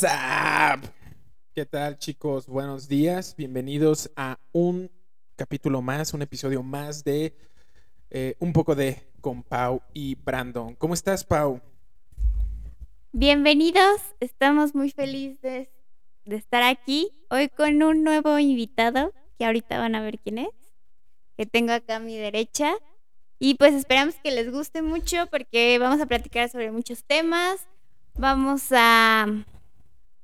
What's up? ¿Qué tal chicos? Buenos días. Bienvenidos a un capítulo más, un episodio más de eh, un poco de con Pau y Brandon. ¿Cómo estás, Pau? Bienvenidos, estamos muy felices de estar aquí hoy con un nuevo invitado que ahorita van a ver quién es, que tengo acá a mi derecha. Y pues esperamos que les guste mucho porque vamos a platicar sobre muchos temas. Vamos a,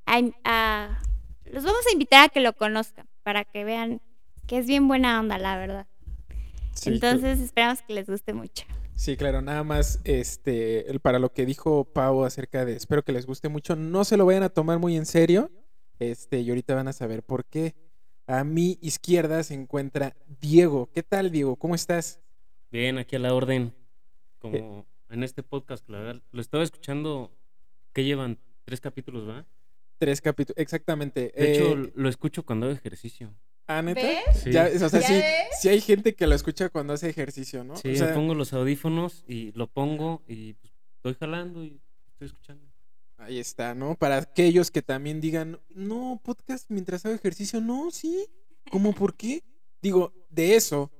a, a- los vamos a invitar a que lo conozcan para que vean que es bien buena onda, la verdad. Sí, Entonces esperamos que les guste mucho. Sí, claro, nada más este el- para lo que dijo Pau acerca de espero que les guste mucho, no se lo vayan a tomar muy en serio. Este, y ahorita van a saber por qué. A mi izquierda se encuentra Diego. ¿Qué tal, Diego? ¿Cómo estás? Bien, aquí a la orden. Como en este podcast, la verdad, lo estaba escuchando. que llevan? Tres capítulos, ¿va? Tres capítulos, exactamente. De hecho, Eh, lo escucho cuando hago ejercicio. ¿ah, neta? ¿Ves? Sí, Ya, o sea, ¿Ya sí, ves? sí hay gente que lo escucha cuando hace ejercicio, ¿no? sí O me pongo los audífonos y lo pongo y pues, estoy jalando y estoy escuchando. Ahí está, ¿no? Para aquellos que también digan, no, podcast mientras hago ejercicio, no, sí. ¿Cómo por qué? Digo, de eso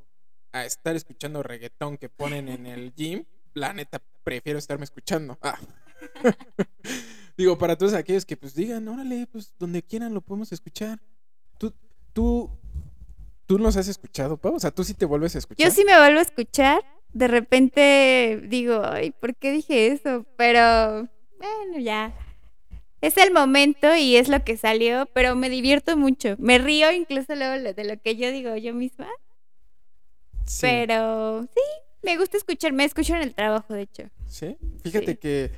a estar escuchando reggaetón que ponen en el gym, la neta prefiero estarme escuchando. Ah. Digo, para todos aquellos que pues digan, órale, pues donde quieran lo podemos escuchar. Tú, tú, tú nos has escuchado, Pau? O sea, tú sí te vuelves a escuchar. Yo sí me vuelvo a escuchar. De repente digo, ay, ¿por qué dije eso? Pero, bueno, ya. Es el momento y es lo que salió, pero me divierto mucho. Me río incluso luego de lo que yo digo yo misma. Sí. Pero sí, me gusta escuchar. Me escucho en el trabajo, de hecho. ¿Sí? Fíjate Sí. que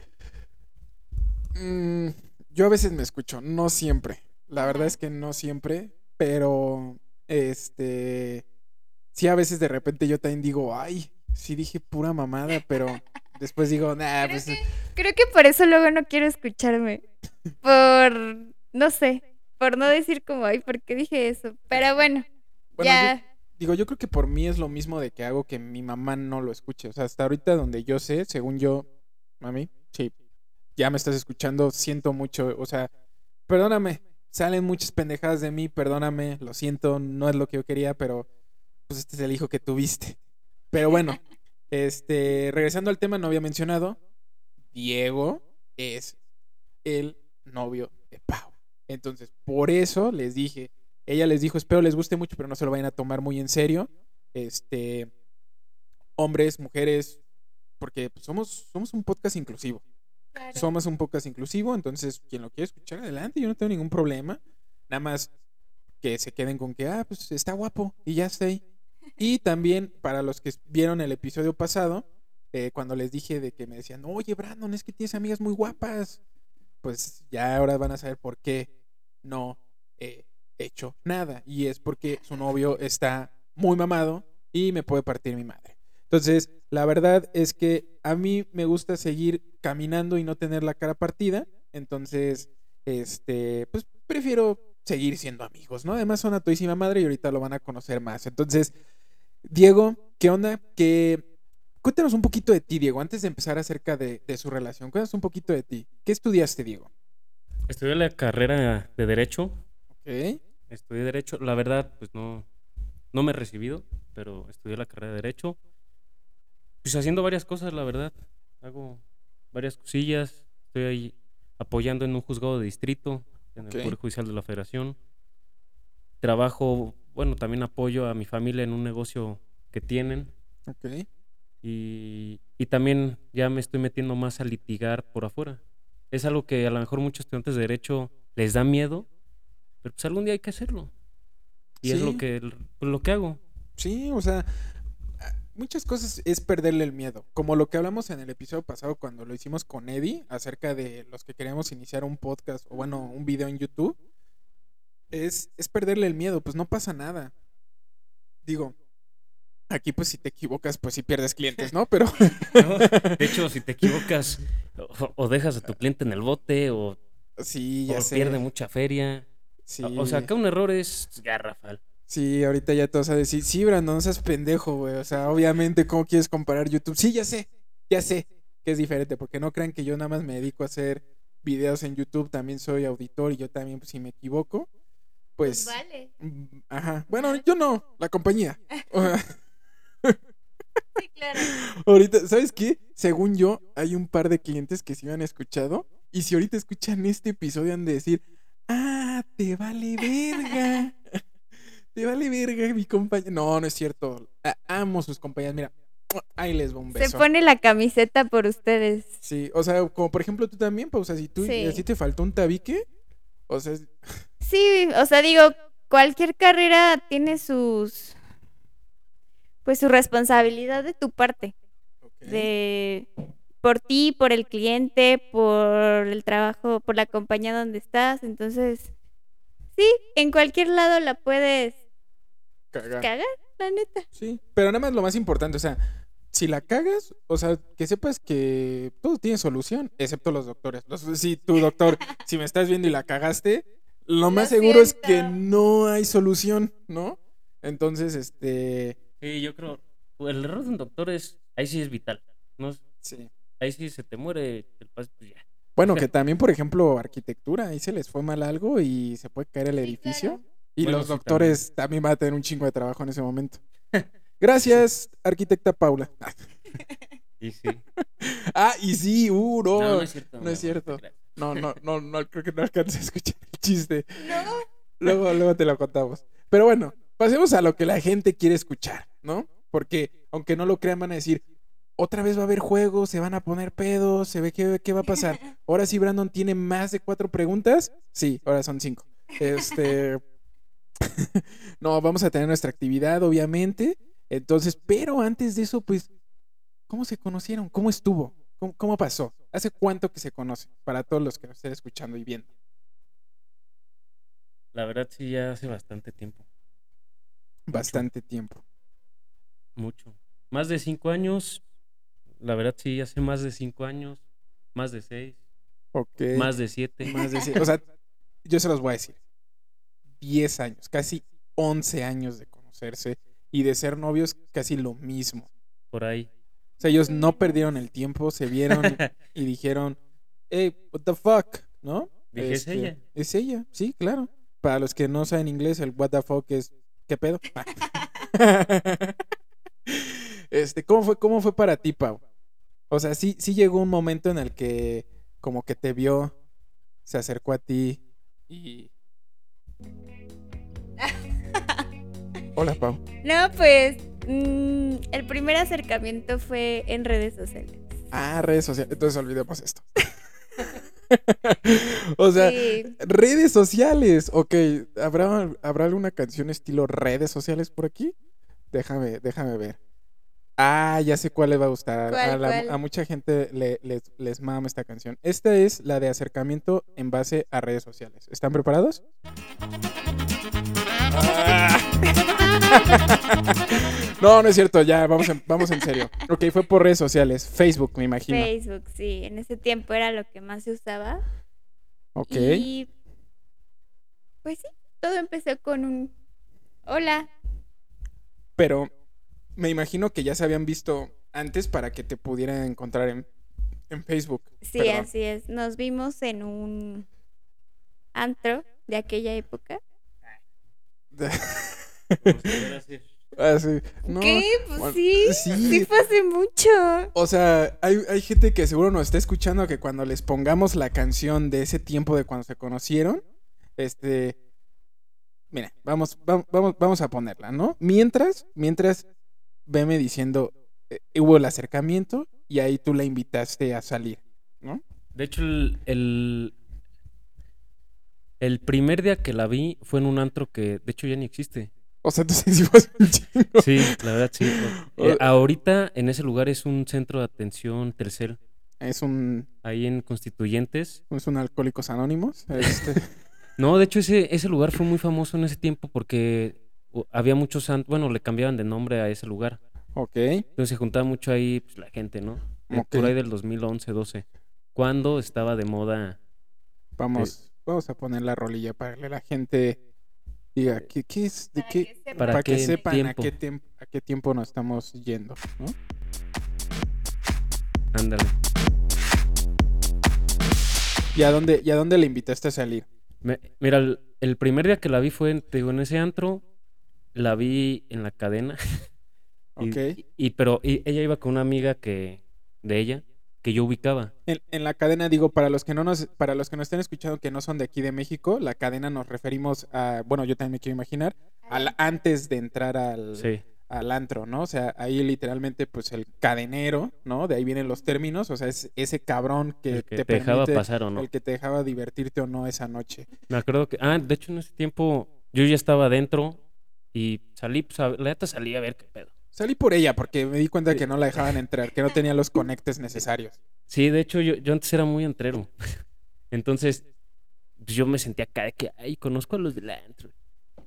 mm, yo a veces me escucho, no siempre. La verdad es que no siempre, pero este sí a veces de repente yo también digo, ay, sí dije pura mamada, pero después digo, nah, Creo pues que- Creo que por eso luego no quiero escucharme. Por, no sé, por no decir como, ay, ¿por qué dije eso? Pero bueno, bueno, yo- ya. digo, yo creo que por mí es lo mismo de que hago que mi mamá no lo escuche. O sea, hasta ahorita donde yo sé, según yo, mami, sí, ya me estás escuchando, siento mucho, o sea, perdóname, salen muchas pendejadas de mí, perdóname, lo siento, no es lo que yo quería, pero pues este es el hijo que tuviste. Pero bueno, este, regresando al tema, no había mencionado, Diego es el novio de Pau. Entonces, por eso les dije, ella les dijo, espero les guste mucho, pero no se lo vayan a tomar muy en serio. Este, hombres, mujeres, porque pues, somos, somos un podcast inclusivo. Somos un podcast inclusivo, entonces quien lo quiere escuchar, adelante, yo no tengo ningún problema. Nada más que se queden con que, ah, pues está guapo y ya está ahí. Y también para los que vieron el episodio pasado, eh, cuando les dije de que me decían, oye, Brandon, es que tienes amigas muy guapas, pues ya ahora van a saber por qué no he hecho nada. Y es porque su novio está muy mamado y me puede partir mi madre. Entonces, la verdad es que a mí me gusta seguir caminando y no tener la cara partida. Entonces, este, pues prefiero seguir siendo amigos, ¿no? Además son a todísima madre y ahorita lo van a conocer más. Entonces, Diego, ¿qué onda? Que cuéntanos un poquito de ti, Diego, antes de empezar acerca de, de su relación. Cuéntanos un poquito de ti. ¿Qué estudiaste, Diego? Estudié la carrera de Derecho. Ok. Estudié Derecho. La verdad, pues no, no me he recibido, pero estudié la carrera de Derecho. Pues haciendo varias cosas, la verdad. Hago varias cosillas. Estoy ahí apoyando en un juzgado de distrito, en el Poder Judicial de la Federación. Trabajo, bueno, también apoyo a mi familia en un negocio que tienen. Ok. Y, y también ya me estoy metiendo más a litigar por afuera. Es algo que a lo mejor muchos estudiantes de Derecho les da miedo, pero pues algún día hay que hacerlo. Y es lo que, lo que hago. Sí, o sea, muchas cosas es perderle el miedo. Como lo que hablamos en el episodio pasado cuando lo hicimos con Eddie acerca de los que queríamos iniciar un podcast o bueno, un video en YouTube. Es, es perderle el miedo, pues no pasa nada. Digo, aquí pues si te equivocas, pues sí pierdes clientes, ¿no? Pero ¿no? De hecho, si te equivocas o, o dejas a tu cliente en el bote o, sí, ya o sé. pierde mucha feria. Sí, O- O sea, acá un error es garrafal. Sí, ahorita ya todos a decir, sí, Brandon, no seas pendejo, güey. O sea, obviamente, ¿cómo quieres comparar YouTube? Sí, ya sé, ya sé. que es diferente, porque no crean que yo nada más me dedico a hacer videos en YouTube, también soy auditor y yo también, pues, si me equivoco, pues... vale. mm, Ajá. Bueno, yo no, la compañía. Sí, claro. ahorita, ¿sabes qué? Según yo, hay un par de clientes que sí me han escuchado. Y si ahorita escuchan este episodio, han de decir, ah, te vale verga. Te vale verga mi compañía. No, no es cierto. Amo sus compañías. Mira, ahí les va un Se beso. pone la camiseta por ustedes. Sí, o sea, como por ejemplo tú también, pues, o sea, si tú Sí. así te faltó un tabique, o sea, Sí, o sea, digo, cualquier carrera tiene sus. Pues su responsabilidad de tu parte. De. Por ti, por el cliente, por el trabajo, por la compañía donde estás. Entonces. Sí, en cualquier lado la puedes cagar. cagar, la neta. Sí, pero nada más lo más importante, o sea, si la cagas, o sea, que sepas que todo tiene solución, excepto los doctores. Los- si tu doctor, si me estás viendo y la cagaste, lo más seguro es que no hay solución, ¿no? Entonces, este, Sí, yo creo. El error de un doctor es. Ahí sí es vital. No, sí. ahí sí se te muere el pas- pues ya. Bueno, que también, por ejemplo, arquitectura, ahí se les fue mal algo y se puede caer el Sí, edificio. claro. Y Bueno, los sí, doctores también. van a tener un chingo de trabajo en ese momento. Gracias, arquitecta Paula. Y sí. Ah, y sí, uh, no. No, no es cierto. no es cierto. No, no, no, no, creo que no alcances a escuchar el chiste. No. Luego, luego te lo contamos. Pero bueno, pasemos a lo que la gente quiere escuchar, ¿no? Porque, aunque no lo crean, van a decir, otra vez va a haber juegos, se van a poner pedos, se ve qué, qué va a pasar. Ahora sí, Brandon tiene más de cuatro preguntas. Sí, ahora son cinco. Este. no, vamos a tener nuestra actividad, obviamente. Entonces, pero antes de eso, pues, ¿cómo se conocieron? ¿Cómo estuvo? ¿Cómo, cómo pasó? ¿Hace cuánto que se conocen? Para todos los que nos estén escuchando y viendo. La verdad sí, ya hace bastante tiempo. Bastante tiempo. Mucho. Más de cinco años. La verdad sí, hace más de cinco años. Más de seis. Ok. Más de siete. Más de cien- O sea, yo se los voy a decir. 10 años, casi 11 años de conocerse y de ser novios casi lo mismo. Por ahí. O sea, ellos no perdieron el tiempo, se vieron y dijeron, hey, what the fuck, ¿no? Dije, "Es ella". Es ella, sí, claro. Para los que no saben inglés, el what the fuck es, ¿qué pedo? este, ¿cómo fue, ¿cómo fue para ti, Pau? O sea, sí, sí llegó un momento en el que como que te vio, se acercó a ti y... Hola, Pau. No, pues. mm, el primer acercamiento fue en redes sociales. Ah, redes sociales. Entonces olvidemos esto. o sea, Sí. redes sociales. Ok, ¿habrá, ¿habrá alguna canción estilo redes sociales por aquí? Déjame, déjame ver. Ah, ya sé cuál le va a gustar. ¿Cuál, a, la- cuál? a mucha gente le- les, les mama esta canción. Esta es la de acercamiento en base a redes sociales. ¿Están preparados? no, no es cierto, ya, vamos en, vamos en serio. Ok, fue por redes sociales. Facebook, me imagino. Facebook, sí. En ese tiempo era lo que más se usaba. Ok. Y. Pues sí, todo empezó con un. Hola. Pero me imagino que ya se habían visto antes para que te pudieran encontrar en, en Facebook. Sí, Perdón. así es. Nos vimos en un antro de aquella época. Como si fuera así. Ah, sí. No, ¿Qué? Pues bueno, sí, sí. sí. fue hace mucho. O sea, hay, hay gente que seguro nos está escuchando que cuando les pongamos la canción de ese tiempo de cuando se conocieron, este, mira, vamos, va- vamos, vamos a ponerla, ¿no? Mientras, mientras, veme diciendo, eh, hubo el acercamiento y ahí tú la invitaste a salir, ¿no? De hecho, el, el, el primer día que la vi fue en un antro que, de hecho, ya ni existe. O sea, entonces sí fue un chingo. Sí, la verdad, sí. Eh, ahorita en ese lugar es un centro de atención tercel, Es un, ahí en Constituyentes. es un Alcohólicos Anónimos. Este, No, de hecho, ese, ese lugar fue muy famoso en ese tiempo porque había muchos bueno, le cambiaban de nombre a ese lugar. ok. Entonces se juntaba mucho ahí pues, la gente, ¿no? Eh, Ok. Por ahí del 2011, 12. Cuando estaba de moda. Vamos, vamos a poner la rolilla para que la gente diga ¿qué, qué es, de Para qué, que sepan. ¿Para para que qué sepan tiempo? a qué tiempo a qué tiempo nos estamos yendo, ¿no? Ándale. ¿Y a dónde, y a dónde le invitaste a salir? Me- mira, el, el primer día que la vi fue en, te digo, en ese antro. La vi en la cadena. y, Ok. y- y- pero y- ella iba con una amiga que de ella que yo ubicaba. En, en la cadena, digo, para los que no nos, para los que nos estén escuchando que no son de aquí de México, la cadena nos referimos a, bueno, yo también me quiero imaginar, al, antes de entrar al, Sí. al antro, ¿no? O sea, ahí literalmente, pues el cadenero, ¿no? De ahí vienen los términos, o sea, es ese cabrón que, te, te dejaba pasar o no. el que te dejaba divertirte o no esa noche. Me acuerdo que. Ah, de hecho, en ese tiempo yo ya estaba adentro y salí, pues, a, la neta salí a ver qué pedo. Salí por ella porque me di cuenta que no la dejaban entrar, que no tenía los conectes necesarios. Sí, de hecho, yo, yo antes era muy entrero. Entonces, pues, yo me sentía acá de que, ay, conozco a los del antro.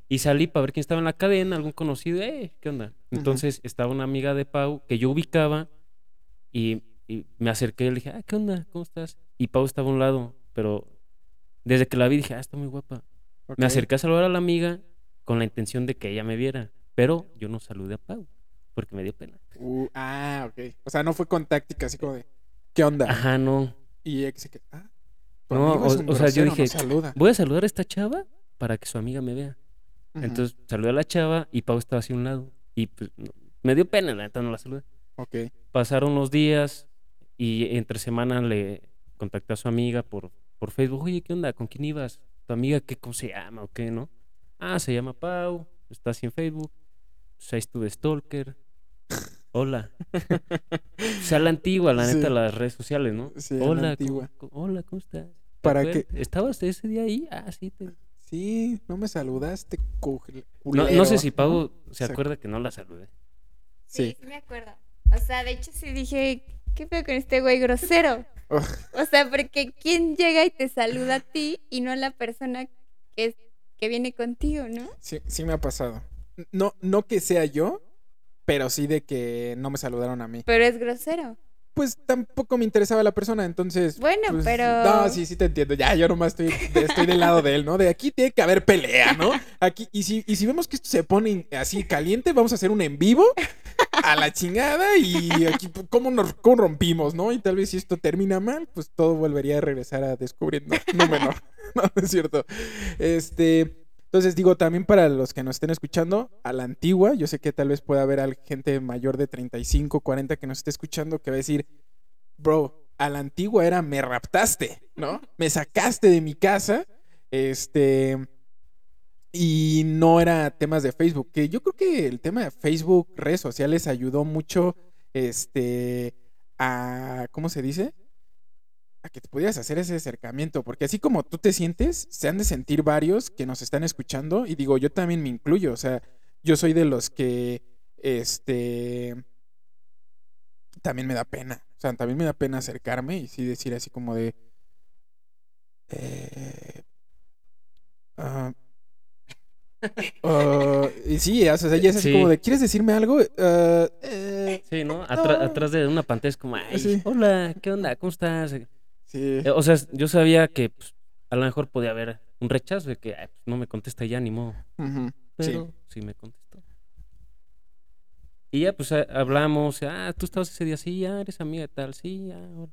Y salí para ver quién estaba en la cadena, algún conocido, eh, ¿qué onda? Entonces, estaba una amiga de Pau que yo ubicaba y, y me acerqué y le dije, ah, ¿qué onda? ¿Cómo estás? Y Pau estaba a un lado, pero desde que la vi dije, ah, está muy guapa. Me acerqué a saludar a la amiga con la intención de que ella me viera, pero yo no saludé a Pau porque me dio pena. Uh, ah, ok. O sea, no fue con táctica, así como de, ¿qué onda? Ajá, no. Y ella que se ah, No, o- sea, yo no dije. Voy a saludar a esta chava para que su amiga me vea. Entonces saludé a la chava y Pau estaba hacia un lado. Y pues, no- me dio pena, la neta no la saludé. Ok. Pasaron los días y entre semana le contacté a su amiga por, por Facebook. Oye, ¿qué onda? ¿Con quién ibas? ¿Tu amiga qué cómo se llama o qué, no? Ah, se llama Pau, está así en Facebook. Pues ahí estuve Stalker. Hola. o sea, la antigua, la neta, Sí. las redes sociales, ¿no? Sí, a la hola, ¿cómo- antigua. cómo- hola, ¿cómo estás? ¿Te Para que- ¿Estabas ese día ahí? Ah, sí. Te... Sí, no me saludaste, cu- No, culero, no sé si ¿no? Pau se acuerda que no la saludé. Sí, Sí. sí me acuerdo. O sea, de hecho sí dije, ¿qué pedo con este güey grosero? O sea, porque ¿quién llega y te saluda a ti y no a la persona que, es, que viene contigo, no? Sí, sí me ha pasado. No, no que sea yo, pero sí de que no me saludaron a mí. Pero es grosero. Pues tampoco me interesaba la persona, entonces. Bueno, pues, pero- No, sí, sí te entiendo. Ya, yo nomás estoy, estoy del lado de él, ¿no? De aquí tiene que haber pelea, ¿no? Aquí, y si, y si vemos que esto se pone así caliente, vamos a hacer un en vivo a la chingada y aquí, pues, ¿cómo nos cómo rompimos, no? Y tal vez si esto termina mal, pues todo volvería a regresar a descubriendo no menor. No, no es cierto. Este. Entonces digo, también para los que nos estén escuchando, a la antigua, yo sé que tal vez pueda haber gente mayor de 35, 40 que nos esté escuchando que va a decir, bro, a la antigua era me raptaste, ¿no? Me sacaste de mi casa, este, y no era temas de Facebook, que yo creo que el tema de Facebook, redes sociales ayudó mucho, este, a, ¿cómo se dice? A que te pudieras hacer ese acercamiento, porque así como tú te sientes, se han de sentir varios que nos están escuchando, y digo, yo también me incluyo, o sea, yo soy de los que, este, también me da pena. O sea, también me da pena acercarme y sí decir así como de. eh, ah, ah, y sí, o sea, ya es así Sí. como de, ¿quieres decirme algo? Ah, eh, Sí, ¿no? Atra- No. atrás de una pantalla es como, ay, Sí. hola, ¿qué onda? ¿Cómo estás? Sí. Eh, O sea, yo sabía que pues, a lo mejor podía haber un rechazo de que ay, pues, no me contesta ya, ni modo. Pero sí. sí. me contestó. Y ya, pues a- hablamos, ah, tú estabas ese día, sí, ya eres amiga de tal, sí, ya. ahora,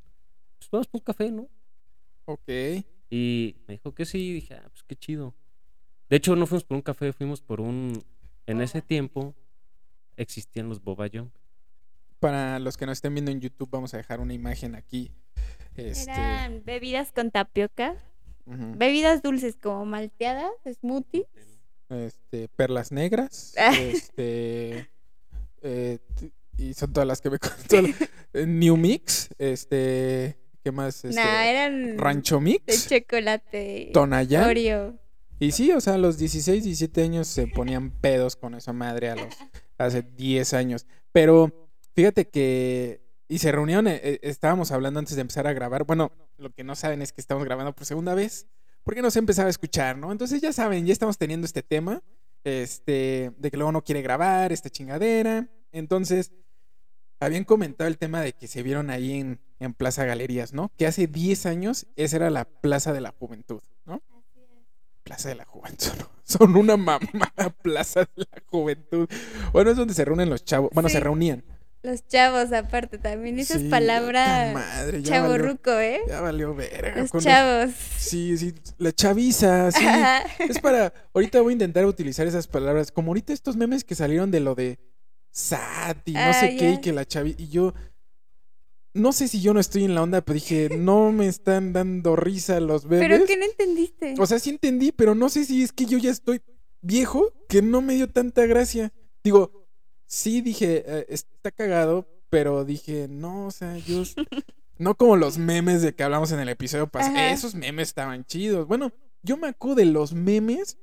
Pues vamos por un café, ¿no? Ok. Y me dijo que sí, dije, ah, pues qué chido. De hecho, no fuimos por un café, fuimos por un. En ese tiempo existían los Boba Young. Para los que nos estén viendo en YouTube, vamos a dejar una imagen aquí. Este. Eran bebidas con tapioca, bebidas dulces como malteadas, smoothies. este, perlas negras, este, eh, y son todas las que me contó. New Mix, este, ¿qué más? Este, nah, eran Rancho de Mix, chocolate. Tonayán. Oreo. Y sí, o sea, a los 16, 17 años se ponían pedos con esa madre a los hace 10 años. Pero fíjate que y se reunieron, eh, eh, estábamos hablando antes de empezar a grabar. Bueno, lo que no saben es que estamos grabando por segunda vez, porque no se empezaba a escuchar, ¿no? Entonces ya saben, ya estamos teniendo este tema, este, de que luego no quiere grabar, esta chingadera. Entonces, habían comentado el tema de que se vieron ahí en, en Plaza Galerías, ¿no? Que hace 10 años esa era la Plaza de la Juventud, ¿no? Plaza de la Juventud, ¿no? Son una mamá Plaza de la Juventud. Bueno, es donde se reúnen los chavos. Bueno, se reunían. Los chavos, aparte, también esas Sí, palabras. madre, ya valió- Chaborruco, ¿eh? Ya valió verga. Los chavos. Sí, sí, la chaviza, sí. Ajá. Es para. Ahorita voy a intentar utilizar esas palabras. Como ahorita estos memes que salieron de lo de SAT y no Ah, sé qué, y que la chavi. Y yo. No sé si yo no estoy en la onda, pero dije, no me están dando risa los bebés. ¿Pero qué no entendiste? O sea, sí entendí, pero no sé si es que yo ya estoy viejo que no me dio tanta gracia. Digo, sí dije, eh, está cagado, pero dije, no, o sea, yo. No como los memes de que hablamos en el episodio pasado. Esos memes estaban chidos. Bueno, yo me acuerdo de los memes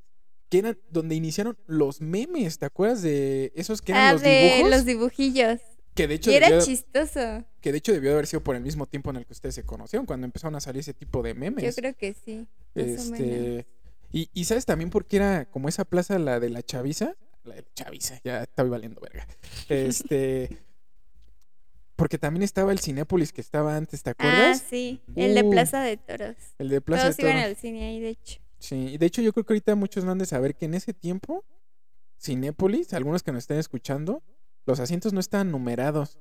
que eran donde iniciaron los memes. ¿Te acuerdas de esos que eran ah, los de dibujos? los dibujillos. que de hecho Y era debió- chistoso. que de hecho debió de haber sido por el mismo tiempo en el que ustedes se conocieron, cuando empezaron a salir ese tipo de memes. Yo creo que sí. Este. Y, y sabes también por qué era como esa plaza, la de la Chaviza. La de Chaviza, ya estaba valiendo verga. Este. Porque también estaba el Cinépolis que estaba antes, ¿te Ah, acuerdas? sí. El de Uh, Plaza de Toros. El de Plaza Todos de iban Toros. al cine ahí, de hecho. Sí, y de hecho yo creo que ahorita muchos han de saber que en ese tiempo, Cinépolis, algunos que nos estén escuchando, los asientos no estaban numerados.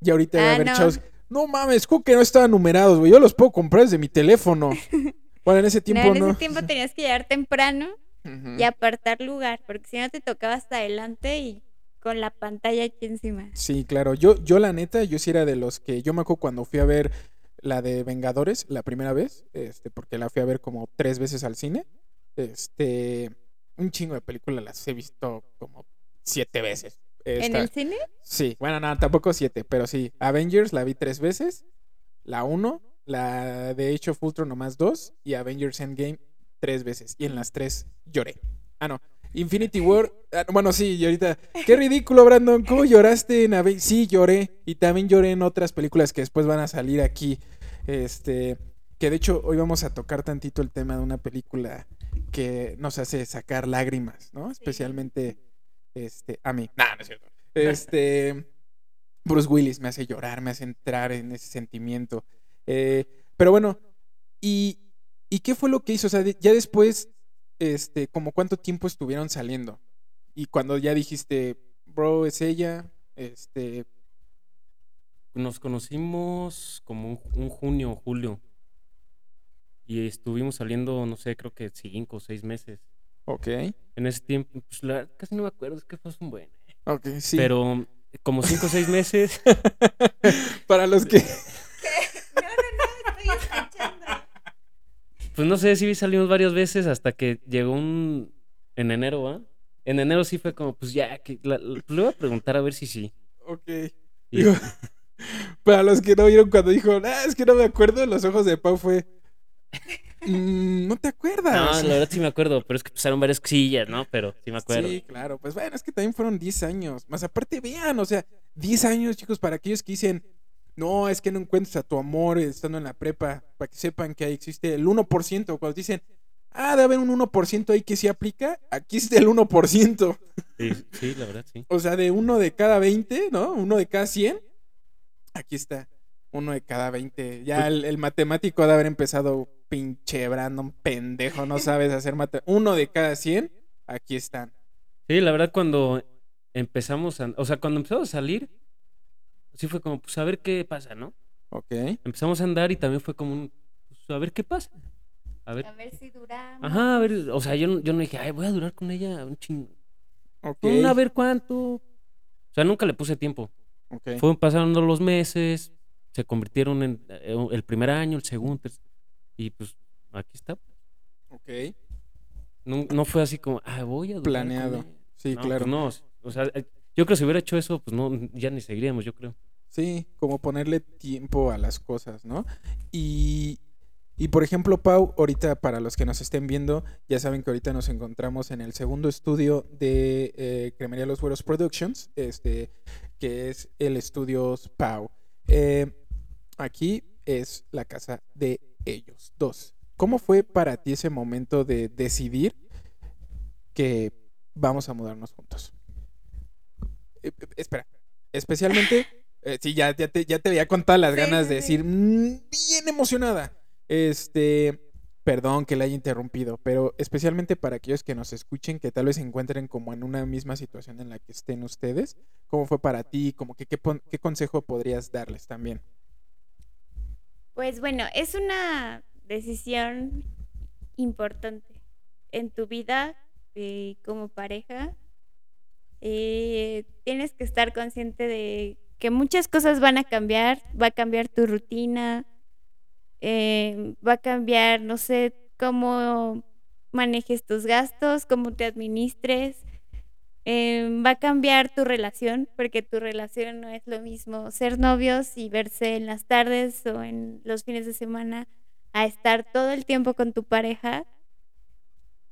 Y ahorita Ah, haber no. chavos, no mames, ¿cómo que no estaban numerados, güey? Yo los puedo comprar desde mi teléfono. Bueno, en ese No, tiempo en no. ese tiempo tenías que llegar temprano Y apartar lugar, porque si no te tocaba hasta adelante y con la pantalla aquí encima. Sí, claro. Yo, yo la neta, yo sí era de los que. Yo me acuerdo cuando fui a ver la de Vengadores la primera vez, este, porque la fui a ver como tres veces al cine. Este. Un chingo de películas las he visto como siete veces. ¿En el cine? Sí, bueno, no, tampoco siete, pero sí. Avengers la vi tres veces. La uno, la de Age of Ultron nomás dos. Y Avengers Endgame tres veces. Y en las tres lloré. Ah, no. Infinity War. ah, bueno, sí, y ahorita. Qué ridículo, Brandon. ¿Cómo lloraste en Avengers? Sí, lloré. Y también lloré en otras películas que después van a salir aquí. Este. Que de hecho, hoy vamos a tocar tantito el tema de una película que nos hace sacar lágrimas, ¿no? Especialmente. Este. A mí. Nah, no es cierto. Este. Bruce Willis me hace llorar, me hace entrar en ese sentimiento. Eh, pero bueno, ¿y, ¿y qué fue lo que hizo? O sea, ya después, este, como cuánto tiempo estuvieron saliendo. Y cuando ya dijiste, bro, es ella, este, Nos conocimos como un, un junio o julio. Y estuvimos saliendo, no sé, creo que cinco o seis meses. ok, En ese tiempo, pues la casi no me acuerdo, es que fue un buen. ok, sí. Pero como cinco o seis meses, Para los que... No, no, no, estoy escuchando. Pues no sé si salimos varias veces hasta que llegó un. En enero, ¿va? En enero sí fue como, pues ya, que la- la- le voy a preguntar a ver si sí. Ok. Y- Digo, para los que no vieron cuando dijo, ah, es que no me acuerdo, los ojos de Pau fue... "Mm, no te acuerdas. No, la verdad sí me acuerdo, pero es que pasaron varias cosillas, ¿no? Pero sí me acuerdo. Sí, claro. Pues bueno, es que también fueron 10 años. Más aparte, vean, o sea, 10 años, chicos, para aquellos que dicen, no, es que no encuentras a tu amor estando en la prepa, para que sepan que ahí existe el 1%. Cuando dicen, ah, debe haber un 1% ahí que sí aplica, aquí está el 1%. Sí, sí, la verdad sí. O sea, de uno de cada 20, ¿no? Uno de cada 100, aquí está. Uno de cada 20. Ya el, el matemático ha de haber empezado, pinche Brandon, pendejo, no sabes hacer matemáticas. Uno de cada 100, aquí están. Sí, la verdad cuando empezamos a, o sea, cuando empezamos a salir, sí fue como, pues a ver qué pasa, ¿no? Ok. Empezamos a andar y también fue como un, pues a ver qué pasa. A ver, A ver si duramos. ajá, a ver, o sea, yo, no- yo no dije, ay, voy a durar con ella un chingo. Ok. Un a ver cuánto. O sea, nunca le puse tiempo. ok. Fueron pasando los meses, se convirtieron en eh, el primer año, el segundo, tercer- y pues aquí está. Ok. No, no fue así como, ah, voy a durar con Planeado. ella". Sí, No, claro. pues no, o sea, eh, yo creo que si hubiera hecho eso, pues no, ya ni seguiríamos, yo creo. Sí, como ponerle tiempo a las cosas, ¿no? Y, y por ejemplo, Pau, ahorita para los que nos estén viendo, ya saben que ahorita nos encontramos en el segundo estudio de eh, Cremería Los Güeros Productions, este, que es el Estudios Pau. Eh, aquí es la casa de ellos dos. ¿Cómo fue para ti ese momento de decidir que vamos a mudarnos juntos? Eh, eh, espera, especialmente, eh, sí, ya, ya, te, ya te veía con todas las Sí, ganas de decir, "Mm, bien emocionada. Este, Perdón que le haya interrumpido, pero especialmente para aquellos que nos escuchen, que tal vez se encuentren como en una misma situación en la que estén ustedes, ¿cómo fue para ti? Como que, ¿qué, pon- qué consejo podrías darles también? Pues bueno, es una decisión importante en tu vida eh, como pareja. Eh, tienes que estar consciente de que muchas cosas van a cambiar, va a cambiar tu rutina, eh, va a cambiar, no sé, cómo manejes tus gastos, cómo te administres, eh, va a cambiar tu relación, porque tu relación no es lo mismo ser novios y verse en las tardes o en los fines de semana a estar todo el tiempo con tu pareja.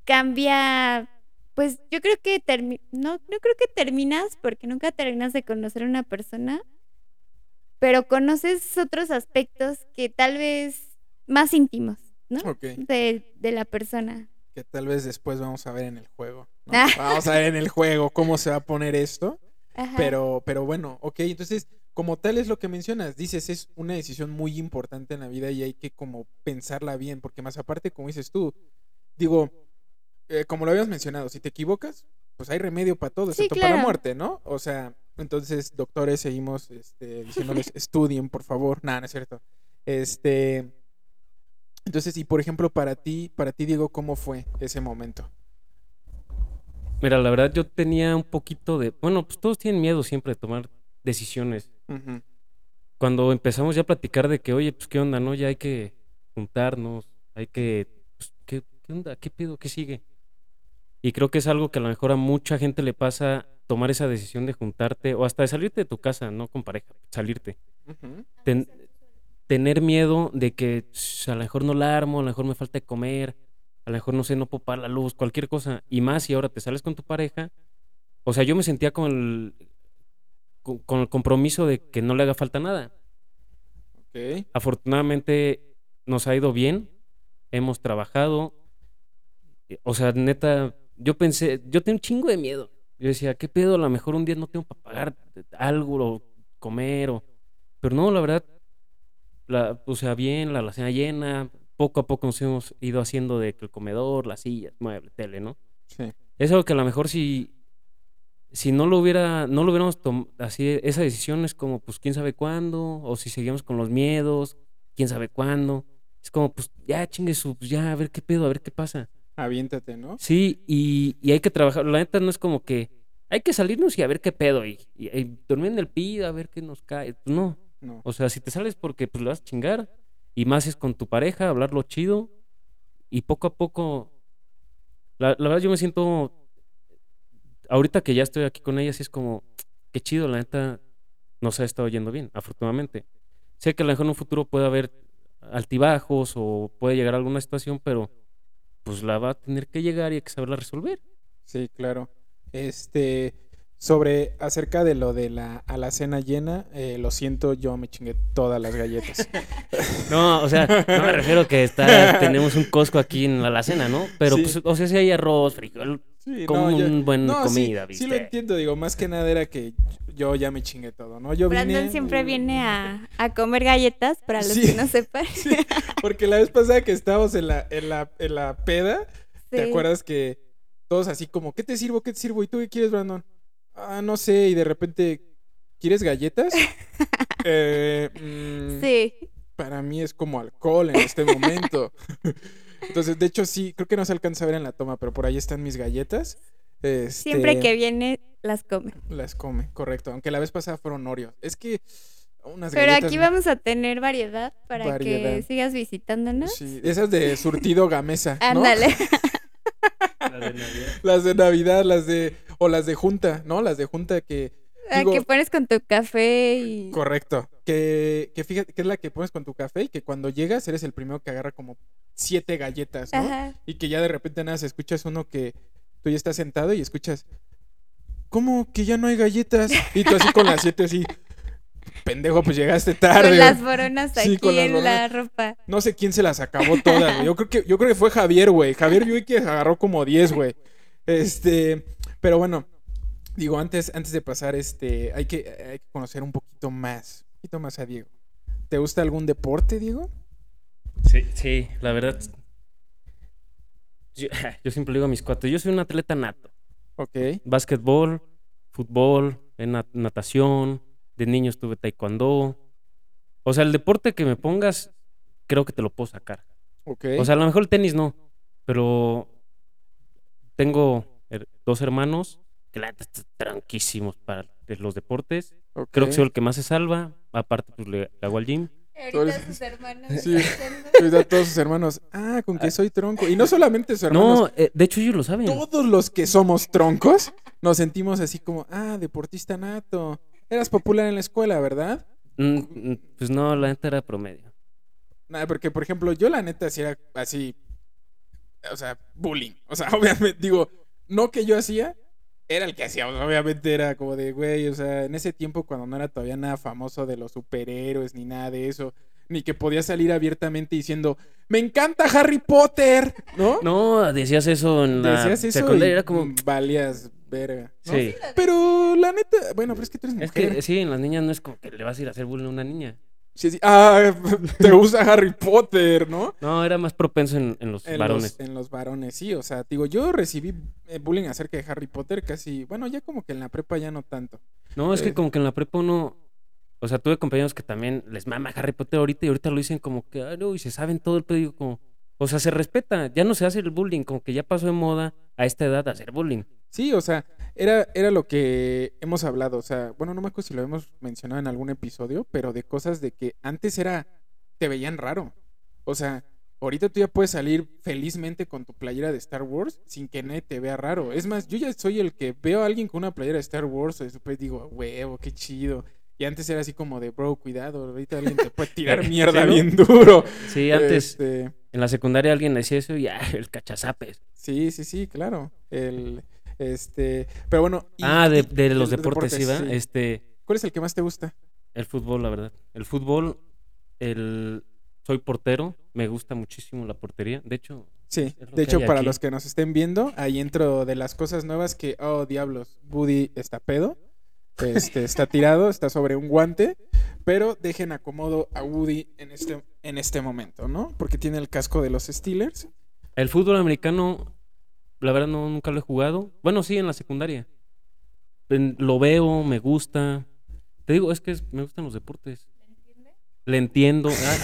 Cambia, pues yo creo que no, no creo que terminas, porque nunca terminas de conocer a una persona, pero conoces otros aspectos que tal vez más íntimos, ¿no? Ok. De, de la persona. Que tal vez después vamos a ver en el juego. ¿no? Ah. Vamos a ver en el juego cómo se va a poner esto. Ajá. Pero, pero bueno, ok, entonces, como tal es lo que mencionas, dices, es una decisión muy importante en la vida y hay que como pensarla bien, porque más aparte, como dices tú, digo, eh, como lo habías mencionado, si te equivocas, pues hay remedio para todo, Sí, excepto para la muerte, ¿no? O sea, entonces, doctores, seguimos este, diciéndoles, estudien, por favor. Nada, no es cierto. Este, entonces, y por ejemplo, para ti, para ti, Diego, ¿cómo fue ese momento? Mira, la verdad yo tenía un poquito de... Bueno, pues todos tienen miedo siempre de tomar decisiones. Cuando empezamos ya a platicar de que, oye, pues qué onda, ¿no? Ya hay que juntarnos, hay que... Pues, ¿qué, ¿Qué onda? ¿Qué pedo? ¿Qué sigue? Y creo que es algo que a lo mejor a mucha gente le pasa tomar esa decisión de juntarte o hasta de salirte de tu casa, no con pareja, salirte. Ten- tener miedo de que "Sh, a lo mejor no la armo, a lo mejor me falta de comer, a lo mejor no sé, no puedo pagar la luz, cualquier cosa. Y más si ahora te sales con tu pareja. O sea, yo me sentía con el, con, con el compromiso de que no le haga falta nada. Ok. Afortunadamente nos ha ido bien, hemos trabajado. eh, O sea, neta, yo pensé, yo tenía un chingo de miedo. Yo decía, ¿qué pedo? A lo mejor un día no tengo para pagar algo o comer o... Pero no, la verdad, la, o sea, bien, la alacena llena, poco a poco nos hemos ido haciendo de que el comedor, las sillas, mueble, tele, ¿no? Sí. Es algo que a lo mejor si, si no lo hubiera, no lo hubiéramos tomado así, esa decisión es como, pues, quién sabe cuándo, o si seguimos con los miedos, quién sabe cuándo. Es como, pues, ya chingue su, pues, ya, a ver qué pedo, a ver qué pasa. Aviéntate, ¿no? Sí, y, y hay que trabajar. La neta no es como que hay que salirnos y a ver qué pedo, y, y- y dormir en el piso, a ver qué nos cae. No. No. O sea, si te sales porque pues le vas a chingar, y más es con tu pareja, hablarlo chido, y poco a poco. La, la verdad, yo me siento. Ahorita que ya estoy aquí con ella, sí es como. Qué chido, la neta nos ha estado yendo bien, afortunadamente. Sé que a lo mejor en un futuro puede haber altibajos o puede llegar a alguna situación, pero pues la va a tener que llegar y hay que saberla resolver. Sí, claro. Este, sobre acerca de lo de la alacena llena, eh, lo siento, yo me chingué todas las galletas. No, o sea, no me refiero que está, tenemos un Costco aquí en la alacena, ¿no? Pero, Sí. pues, o sea, si hay arroz, frijol, Sí, como no, yo- un buen no, sí, comida, sí, lo entiendo, digo, más que nada era que yo ya me chingué todo, ¿no? Yo Brandon vine siempre viene a, a comer galletas, para los Sí. que no sepan. Sí, porque la vez pasada que estábamos en la, en la, en la peda, ¿te acuerdas que todos así como, ¿qué te sirvo? ¿Qué te sirvo? ¿Y tú qué quieres, Brandon? Ah, no sé, y de repente, ¿quieres galletas? Eh, mm, Sí. para mí es como alcohol en este momento. Entonces, de hecho, sí, creo que no se alcanza a ver en la toma, pero por ahí están mis galletas. Siempre Este, que viene, las come. Las come, correcto. Aunque la vez pasada fueron Oreo. Es que unas Pero galletas... aquí vamos a tener variedad para que sigas visitándonos. Sí, esas de surtido gamesa. Ándale. Las de Navidad, las de... O las de junta, ¿no? Las de junta que... A Digo- que pones con tu café y. Correcto. Que, que fíjate que es la que pones con tu café y que cuando llegas eres el primero que agarra como siete galletas, ¿no? Ajá. Y que ya de repente nada, se escuchas uno que tú ya estás sentado y escuchas, ¿cómo que ya no hay galletas? Y tú así con las siete así, pendejo, pues llegaste tarde. Con güey". las boronas Sí, aquí con las en boronas. la ropa. No sé quién se las acabó todas, güey. Yo creo que, yo creo que fue Javier, güey. Javier vio que agarró como 10, güey. Este, pero bueno, digo, antes, antes de pasar, este, hay que, hay que conocer un poquito más, un poquito más a Diego. ¿Te gusta algún deporte, Diego? Sí, sí, la verdad. Yo, yo siempre digo a mis cuates, yo soy un atleta nato. Ok. Básquetbol, fútbol, natación, de niño estuve taekwondo. O sea, el deporte que me pongas, creo que te lo puedo sacar. Ok. O sea, a lo mejor el tenis no, pero tengo dos hermanos que la neta están tranquísimos para los deportes. Creo que soy el que más se salva. Aparte, pues le, le hago al gym. Ahorita sus hermanos. Sí. Ahorita todos sus hermanos. Ah, con que soy tronco. Y no solamente sus hermanos. No, eh, de hecho ellos lo saben. Todos los que somos troncos nos sentimos así como, ah, deportista nato. Eras popular en la escuela, ¿verdad? Mm, mm, pues no, la neta era promedio. Nada, porque, por ejemplo, yo la neta sí era así, o sea, bullying. O sea, obviamente, digo, no que yo hacía, era el que hacía. o sea, obviamente era como de, güey, o sea, en ese tiempo cuando no era todavía nada famoso de los superhéroes ni nada de eso, ni que podía salir abiertamente diciendo, me encanta Harry Potter, ¿no? No, decías eso en la Decías eso y secundaria, era como... valías verga. ¿no? Sí. Pero la neta, bueno, pero es que tú eres Es mujer. que sí, en las niñas no es como que le vas a ir a hacer bullying a una niña. Sí, sí. Ah, te gusta Harry Potter, ¿no? No, era más propenso en, en los En varones. Los, en los varones, sí. O sea, digo, yo recibí eh, bullying acerca de Harry Potter casi, bueno, ya como que en la prepa ya no tanto. No, es Eh. que como que en la prepa uno... O sea, tuve compañeros que también les mama Harry Potter ahorita y ahorita lo dicen como que, ay, no, y se saben todo el digo como... O sea, se respeta, ya no se hace el bullying, como que ya pasó de moda a esta edad hacer bullying. Sí, o sea, era, era lo que hemos hablado. O sea, bueno, no me acuerdo si lo hemos mencionado en algún episodio, pero de cosas de que antes era, te veían raro. O sea, ahorita tú ya puedes salir felizmente con tu playera de Star Wars sin que nadie te vea raro. Es más, yo ya soy el que veo a alguien con una playera de Star Wars y después digo, huevo, qué chido. Y antes era así como de, bro, cuidado, ahorita alguien te puede tirar mierda Sí, ¿no? bien duro. Sí, antes Este, en la secundaria alguien decía eso y ah, el cachazapes. sí, sí, sí, claro. El, este, pero bueno. y- Ah, de, los de- deportes. Este, ¿Cuál es el que más te gusta? el fútbol, la verdad. El fútbol, el... Soy portero, me gusta muchísimo la portería. De hecho, Sí, de hecho, para aquí. los que nos estén viendo, ahí entro de las cosas nuevas que, oh, diablos, Woody está pedo, este, está tirado, está sobre un guante, pero dejen acomodo a Woody en este, en este momento, ¿no? Porque tiene el casco de los Steelers. el fútbol americano, la verdad no, nunca lo he jugado. Bueno, sí, en la secundaria. En- lo veo, me gusta. Te digo, es que es- me gustan los deportes. Le entiendo. Ah,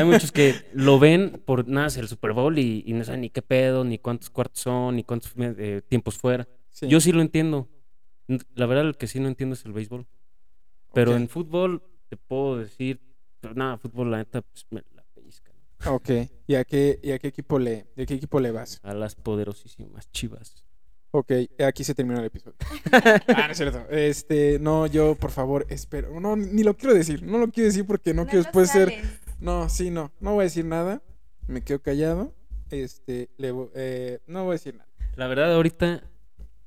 hay muchos que lo ven por nada, es el Super Bowl y, y no saben ni qué pedo, ni cuántos cuartos son, ni cuántos eh, tiempos fuera. Sí. Yo sí lo entiendo. La verdad, el que sí no entiendo es el béisbol. Pero en fútbol te puedo decir, pero nada, fútbol la neta pues, me. Ok, ¿y a qué, y a qué equipo le, y a qué equipo le vas? A las poderosísimas chivas. Ok, aquí se terminó el episodio. ah, no es cierto. Este, no, yo, por favor, espero. No, ni lo quiero decir. No lo quiero decir porque no, quiero después ser. No, sí, no. No voy a decir nada. Me quedo callado. Este, le, eh, no voy a decir nada. La verdad, ahorita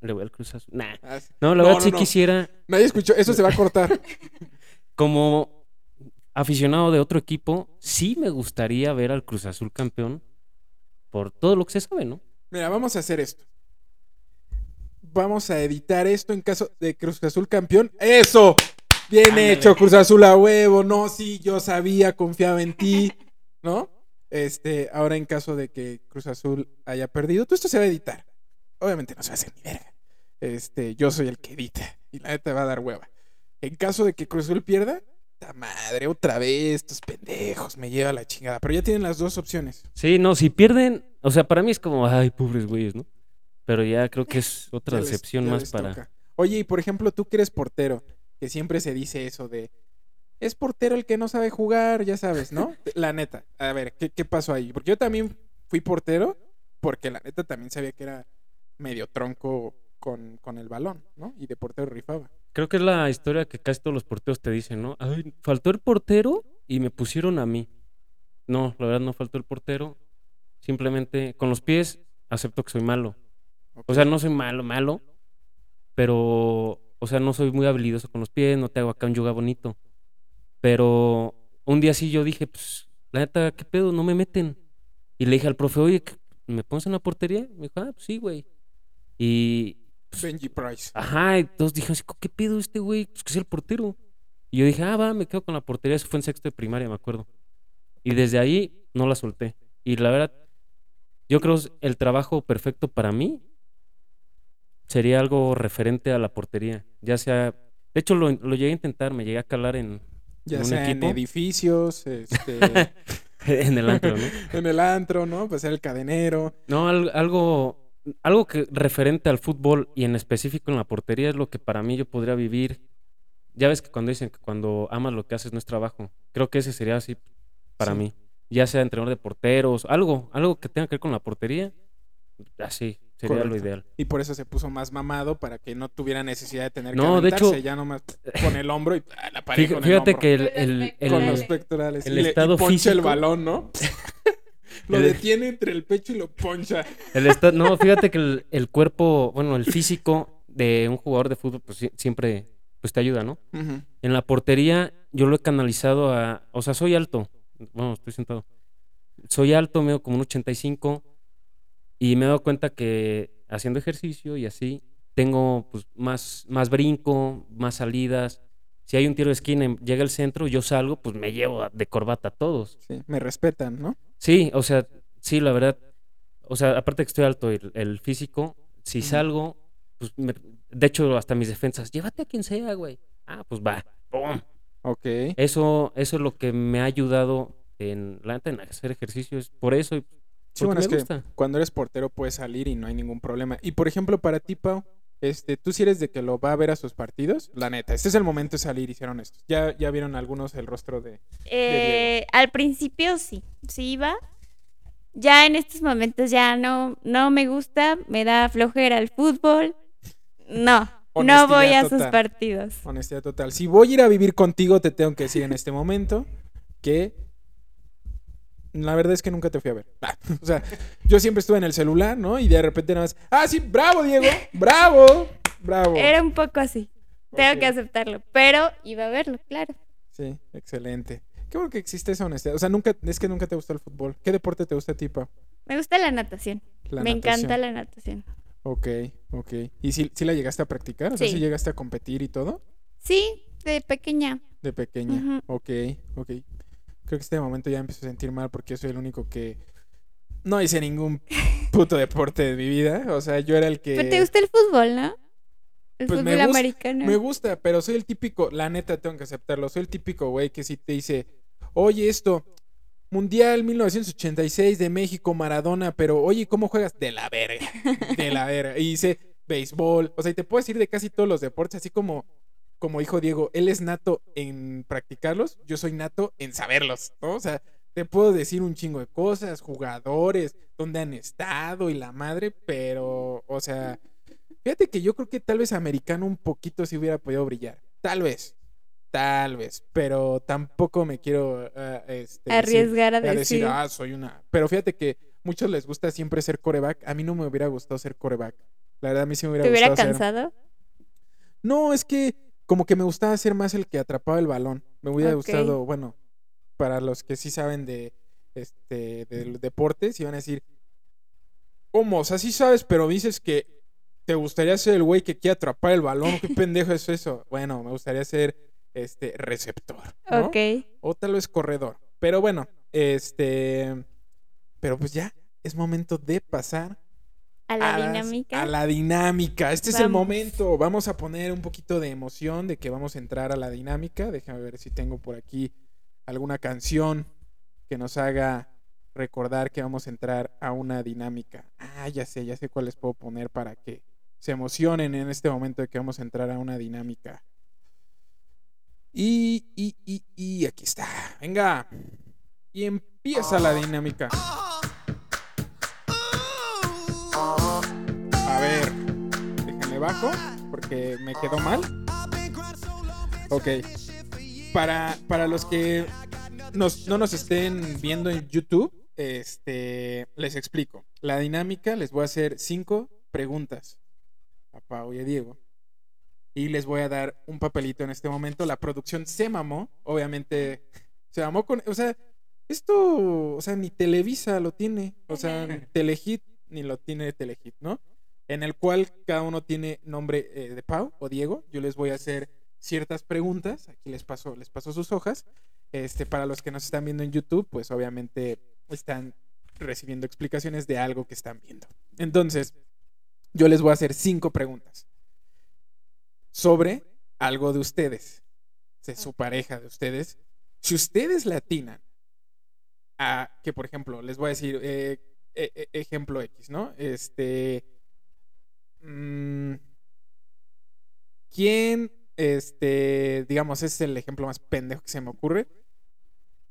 le voy al Cruz Azul. Nah. Ah, sí. No, la No, verdad no, sí no. quisiera, Nadie escuchó. Eso se va a cortar. como aficionado de otro equipo, sí me gustaría ver al Cruz Azul campeón por todo lo que se sabe, ¿no? Mira, vamos a hacer esto. Vamos a editar esto en caso de Cruz Azul campeón. ¡Eso! Bien Ándale. hecho, Cruz Azul a huevo. No, sí, yo sabía, confiaba en ti. ¿No? Este, ahora en caso de que Cruz Azul haya perdido, todo esto se va a editar. Obviamente no se va a hacer ni verga. Este, yo soy el que edita. Y la neta va a dar hueva. En caso de que Cruz Azul pierda, ¡ta madre! Otra vez, estos pendejos, me lleva la chingada. Pero ya tienen las dos opciones. Sí, no, si pierden, o sea, para mí es como, ay, pobres güeyes, ¿no? Pero ya creo que es otra Ya les- decepción ya más para... toca. Oye, y por ejemplo, tú que eres portero, que siempre se dice eso de. Es portero el que no sabe jugar, ya sabes, ¿no? La neta. A ver, ¿qué, qué pasó ahí? Porque yo también fui portero, porque la neta también sabía que era medio tronco con, con el balón, ¿no? Y de portero rifaba. Creo que es la historia que casi todos los porteros te dicen, ¿no? Ay, faltó el portero y me pusieron a mí. No, la verdad no faltó el portero. Simplemente con los pies acepto que soy malo. O sea, no soy malo, malo, pero, o sea, no soy muy habilidoso con los pies, no te hago acá un yoga bonito. Pero un día sí yo dije, pues, la neta, ¿qué pedo? No me meten. Y le dije al profe, oye, ¿qué- ¿me pones en la portería? Me dijo, ah, pues sí, güey. Y, Benji Price. ajá, todos dijeron, así, ¿qué pedo este güey? Pues que es el portero. Y yo dije, ah, va, me quedo con la portería. Eso fue en sexto de primaria, me acuerdo. Y desde ahí no la solté. Y la verdad, yo creo es el trabajo perfecto para mí sería algo referente a la portería. Ya sea. De hecho, lo, lo llegué a intentar, me llegué a calar en, Ya ¿En un sea equipo? en edificios, este, en el antro, ¿no? en el antro, ¿no? Pues ser el cadenero. No, al- algo, algo que referente al fútbol y en específico en la portería es lo que para mí yo podría vivir. Ya ves que cuando dicen que cuando amas lo que haces no es trabajo. Creo que ese sería así para Sí. mí. Ya sea entrenador de porteros, algo, algo que tenga que ver con la portería, así sería lo ideal. Y por eso se puso más mamado para que no tuviera necesidad de tener que No, de aventarse, hecho- ya nomás con el hombro y ah, la pared Fíjate, con el fíjate hombro. que el, el- el- con los pectorales. el y le- y estado poncha el físico- balón, ¿no? lo El- detiene entre el pecho y lo poncha. el no, fíjate que el, el cuerpo, bueno, el físico de un jugador de fútbol, pues siempre pues te ayuda, ¿no? En la portería yo lo he canalizado a... O sea, soy alto. Bueno, estoy sentado. Soy alto, medio como un 85. Y me he dado cuenta que haciendo ejercicio y así, tengo pues más, más brinco, más salidas. Si hay un tiro de esquina y llega el centro, yo salgo, pues me llevo de corbata a todos. Sí, me respetan, ¿no? Sí, o sea, sí, la verdad. O sea, aparte que estoy alto, el, el físico, si salgo, pues me- de hecho, hasta mis defensas, llévate a quien sea, güey. Ah, pues va. ¡Pum! Ok. Eso, eso es lo que me ha ayudado en, en hacer ejercicios. Por eso, y Sí, bueno, me es que gusta. cuando eres portero puedes salir y no hay ningún problema. Y por ejemplo, para ti, Pau, este, ¿tú si eres de que lo va a ver a sus partidos? La neta, este es el momento de salir y ser honestos. Ya, ya vieron algunos el rostro de... Eh, al principio sí, sí iba. Ya en estos momentos ya no, no me gusta, me da flojera el fútbol. No, no voy a sus partidos. Honestidad total. Si voy a ir a vivir contigo, te tengo que decir en este momento que la verdad es que nunca te fui a ver. Ah, o sea, yo siempre estuve en el celular, ¿no? Y de repente nada más, ah, sí, bravo, Diego, bravo, bravo. Era un poco así, tengo que aceptarlo, pero iba a verlo, claro. Sí, excelente. Qué bueno que existe esa honestidad. O sea, nunca, es que nunca te gustó el fútbol. ¿Qué deporte te gusta a ti, Pau? Me gusta la natación, La me encanta la natación. Ok, ok. ¿Y si, la llegaste a practicar? O sea, Sí. si llegaste a competir y todo? Sí, de pequeña. De pequeña. Ok, ok. Creo que este momento ya me empiezo a sentir mal porque yo soy el único que no hice ningún puto deporte de mi vida. O sea, yo era el que... Pero te gusta el fútbol, ¿no? El Pues me fútbol gusta- americano. Me gusta, pero soy el típico, la neta tengo que aceptarlo, soy el típico güey que si te dice, oye esto, Mundial 1986 de México, Maradona, pero oye, ¿cómo juegas? De la verga, de la verga. Y dice, béisbol, o sea, y te puedo decir de casi todos los deportes, así como, como dijo Diego, él es nato en practicarlos, yo soy nato en saberlos, ¿no? O sea, te puedo decir un chingo de cosas, jugadores, dónde han estado y la madre, pero, o sea, fíjate que yo creo que tal vez americano un poquito si hubiera podido brillar, tal vez, tal vez, pero tampoco me quiero ah, este, decir- Arriesgar a a decir, decir. ah, soy una. Pero fíjate que muchos les gusta siempre ser coreback. A mí no me hubiera gustado ser coreback. La verdad, a mí sí me hubiera ¿Te hubiera gustado ser. cansado? No, es que como que me gustaba ser más el que atrapaba el balón. Me hubiera gustado, bueno, para los que sí saben de este del deporte, si van a decir, ¿cómo? O sea, sí sabes, pero dices que te gustaría ser el güey que quiere atrapar el balón. ¿Qué pendejo es eso? Bueno, me gustaría ser este receptor. ¿no? Ok. O tal vez corredor. Pero bueno, este. Pero pues ya, es momento de pasar A la a las- dinámica. A la dinámica. Este es el momento. Vamos a poner un poquito de emoción de que vamos a entrar a la dinámica. Déjame ver si tengo por aquí alguna canción que nos haga recordar que vamos a entrar a una dinámica. Ah, ya sé, ya sé cuál les puedo poner para que se emocionen en este momento de que vamos a entrar a una dinámica. Y, y, y, y aquí está. Venga. Y empieza la dinámica. Porque me quedó mal. Ok. Para, para los que nos- no nos estén viendo en YouTube, este, les explico. La dinámica, les voy a hacer cinco preguntas a Pau y a Diego. Y les voy a dar un papelito en este momento. La producción se mamó, obviamente. Se mamó con. O sea, esto. O sea, ni Televisa lo tiene. O sea, ni Telehit ni lo tiene Telehit, ¿no? En el cual cada uno tiene nombre eh, de Pau o Diego. Yo les voy a hacer ciertas preguntas. Aquí les paso, les paso sus hojas. Este, para los que nos están viendo en YouTube, pues obviamente están recibiendo explicaciones de algo que están viendo. Entonces, yo les voy a hacer cinco preguntas sobre algo de ustedes, de su pareja de ustedes. Si ustedes le atinan a que, por ejemplo, les voy a decir eh, e- e- ejemplo X, ¿no? Este. Mm, ¿Quién, este, digamos, es el ejemplo más pendejo que se me ocurre?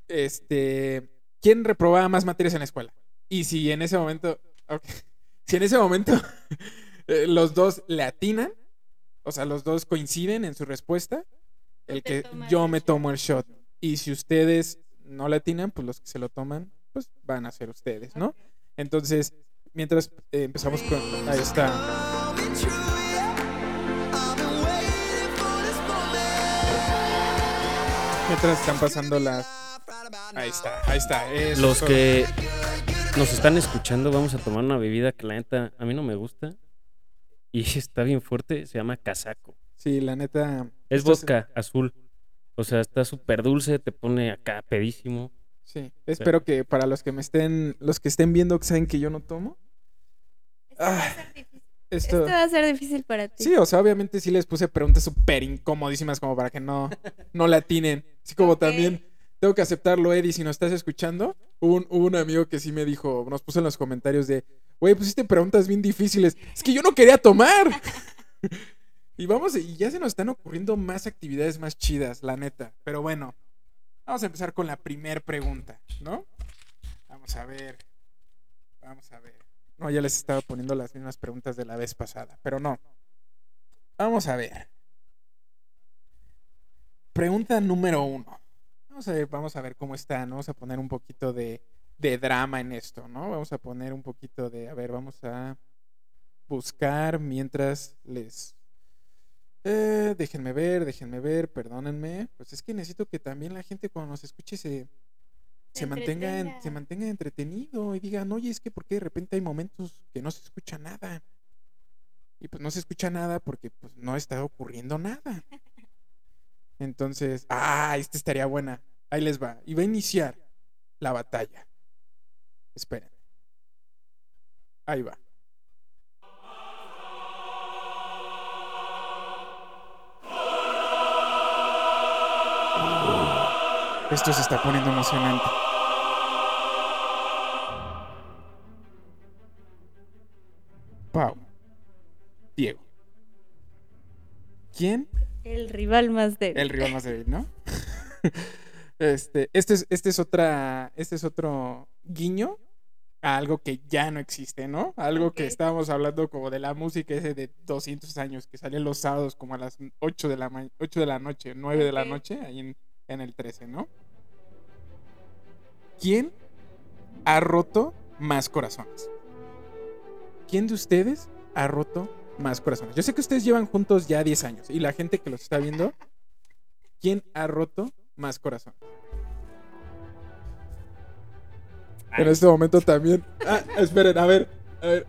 Este, ¿quién reprobaba más materias en la escuela? Y si en ese momento, si en ese momento eh, los dos le atinan, o sea, los dos coinciden en su respuesta, el que yo me tomo el shot. Y si ustedes no le atinan, pues los que se lo toman, pues van a ser ustedes, ¿no? Entonces, mientras eh, empezamos con... Ahí está. Mientras están pasando las... Ahí está, ahí está. eso Los que nos están escuchando, vamos a tomar una bebida que la neta a mí no me gusta. Y está bien fuerte, se llama casaco. Sí, la neta... Es vodka azul. O sea, está súper dulce, te pone acá pedísimo. Sí, espero que para los que me estén, los que estén viendo que saben que yo no tomo, Ah. Esto... Esto va a ser difícil para ti. Sí, o sea, obviamente sí les puse preguntas súper incomodísimas como para que no, no la atinen. Así como también tengo que aceptarlo, Eddie, si nos estás escuchando. Hubo un, hubo un amigo que sí me dijo, nos puso en los comentarios de, güey, pusiste preguntas bien difíciles. Es que yo no quería tomar. y vamos, y ya se nos están ocurriendo más actividades más chidas, la neta. Pero bueno, vamos a empezar con la primer pregunta, ¿no? Vamos a ver. Vamos a ver. No, ya les estaba poniendo las mismas preguntas de la vez pasada, pero no. Vamos a ver. Pregunta número uno. Vamos a ver, vamos a ver cómo están. Vamos a poner un poquito de, de drama en esto, ¿no? Vamos a poner un poquito de. A ver, vamos a buscar mientras les. Eh, déjenme ver, déjenme ver, perdónenme. Pues es que necesito que también la gente cuando nos escuche se, se mantenga, en- se mantenga entretenido y digan, oye, es que porque de repente hay momentos que no se escucha nada. Y pues no se escucha nada porque pues no está ocurriendo nada. Entonces, ah, esta estaría buena. Ahí les va. Y va a iniciar la batalla. Esperen. Ahí va. Esto se está poniendo emocionante. Pau. Diego. ¿Quién El rival más débil. el rival más débil, ¿no? este, este es, este es otra, este es otro guiño a algo que ya no existe, ¿no? Algo que estábamos hablando como de la música ese de 200 años que salía los sábados como a las 8 de la, ma- 8 de la noche, 9 de la noche, ahí en, en el 13, ¿no? ¿Quién ha roto más corazones? ¿Quién de ustedes ha roto más corazones? Yo sé que ustedes llevan juntos ya 10 años y la gente que los está viendo, ¿quién ha roto más corazones? En este momento también. Ah, esperen, a ver, a ver.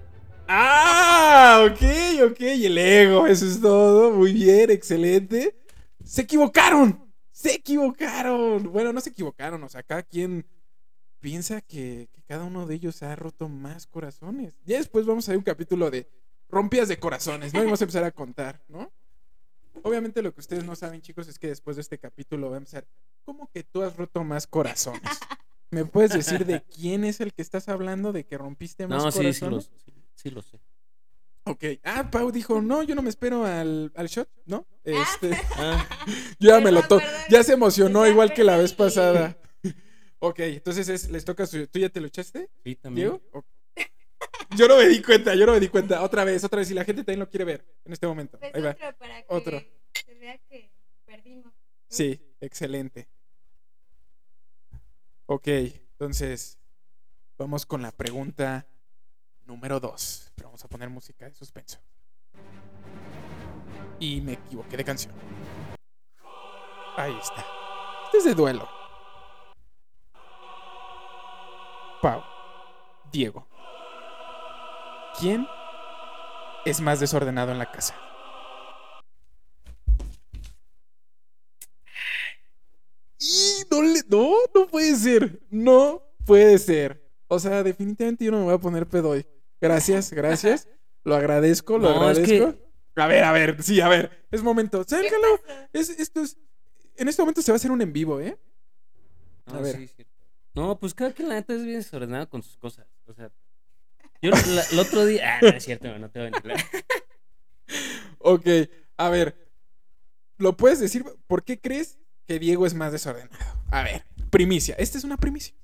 Ah, ok, ok, y el ego, eso es todo. Muy bien, excelente. Se equivocaron, se equivocaron. Bueno, no se equivocaron, o sea, cada quien piensa que, que cada uno de ellos ha roto más corazones. Ya después vamos a ver un capítulo de rompidas de corazones, ¿no? Y vamos a empezar a contar, ¿no? Obviamente lo que ustedes no saben, chicos, es que después de este capítulo va a empezar, ¿cómo que tú has roto más corazones? ¿Me puedes decir de quién es el que estás hablando, de que rompiste más No, sí, sí, corazones? lo, sí, sí lo sé. Ok. Ah, Pau dijo, no, yo no me espero al, al shot, ¿no? Este, Ah, yo ya me lo to acuerdo Ya se emocionó igual que la vez pasada. ok, entonces es- les toca su... ¿Tú ya te lo echaste, sí, también. Diego? Yo no me di cuenta, yo no me di cuenta. Otra vez, otra vez. Y la gente también lo quiere ver en este momento. Pues Ahí va. otro para que Otro. se vea que perdimos. Sí, excelente. Ok, entonces vamos con la pregunta número dos. Pero vamos a poner música de suspenso. Y me equivoqué de canción. Ahí está. Este es de duelo. Pau. Diego. ¿Quién es más desordenado en la casa? Y no, le- no, no puede ser. No puede ser. O sea, definitivamente yo no me voy a poner pedo hoy. Gracias, gracias. Lo agradezco, lo No, es agradezco. que- A ver, a ver, sí, a ver. Es momento. Sálgalo. Es, esto es. En este momento se va a hacer un en vivo, ¿eh? A ver. sí, sí. No, pues cada quien la neta es bien desordenado con sus cosas. O sea, yo la- el otro día. Ah, no es cierto, no te voy a mentir. Ok, a ver. ¿Lo puedes decir? ¿Por qué crees que Diego es más desordenado? A ver, primicia. Esta es una primicia.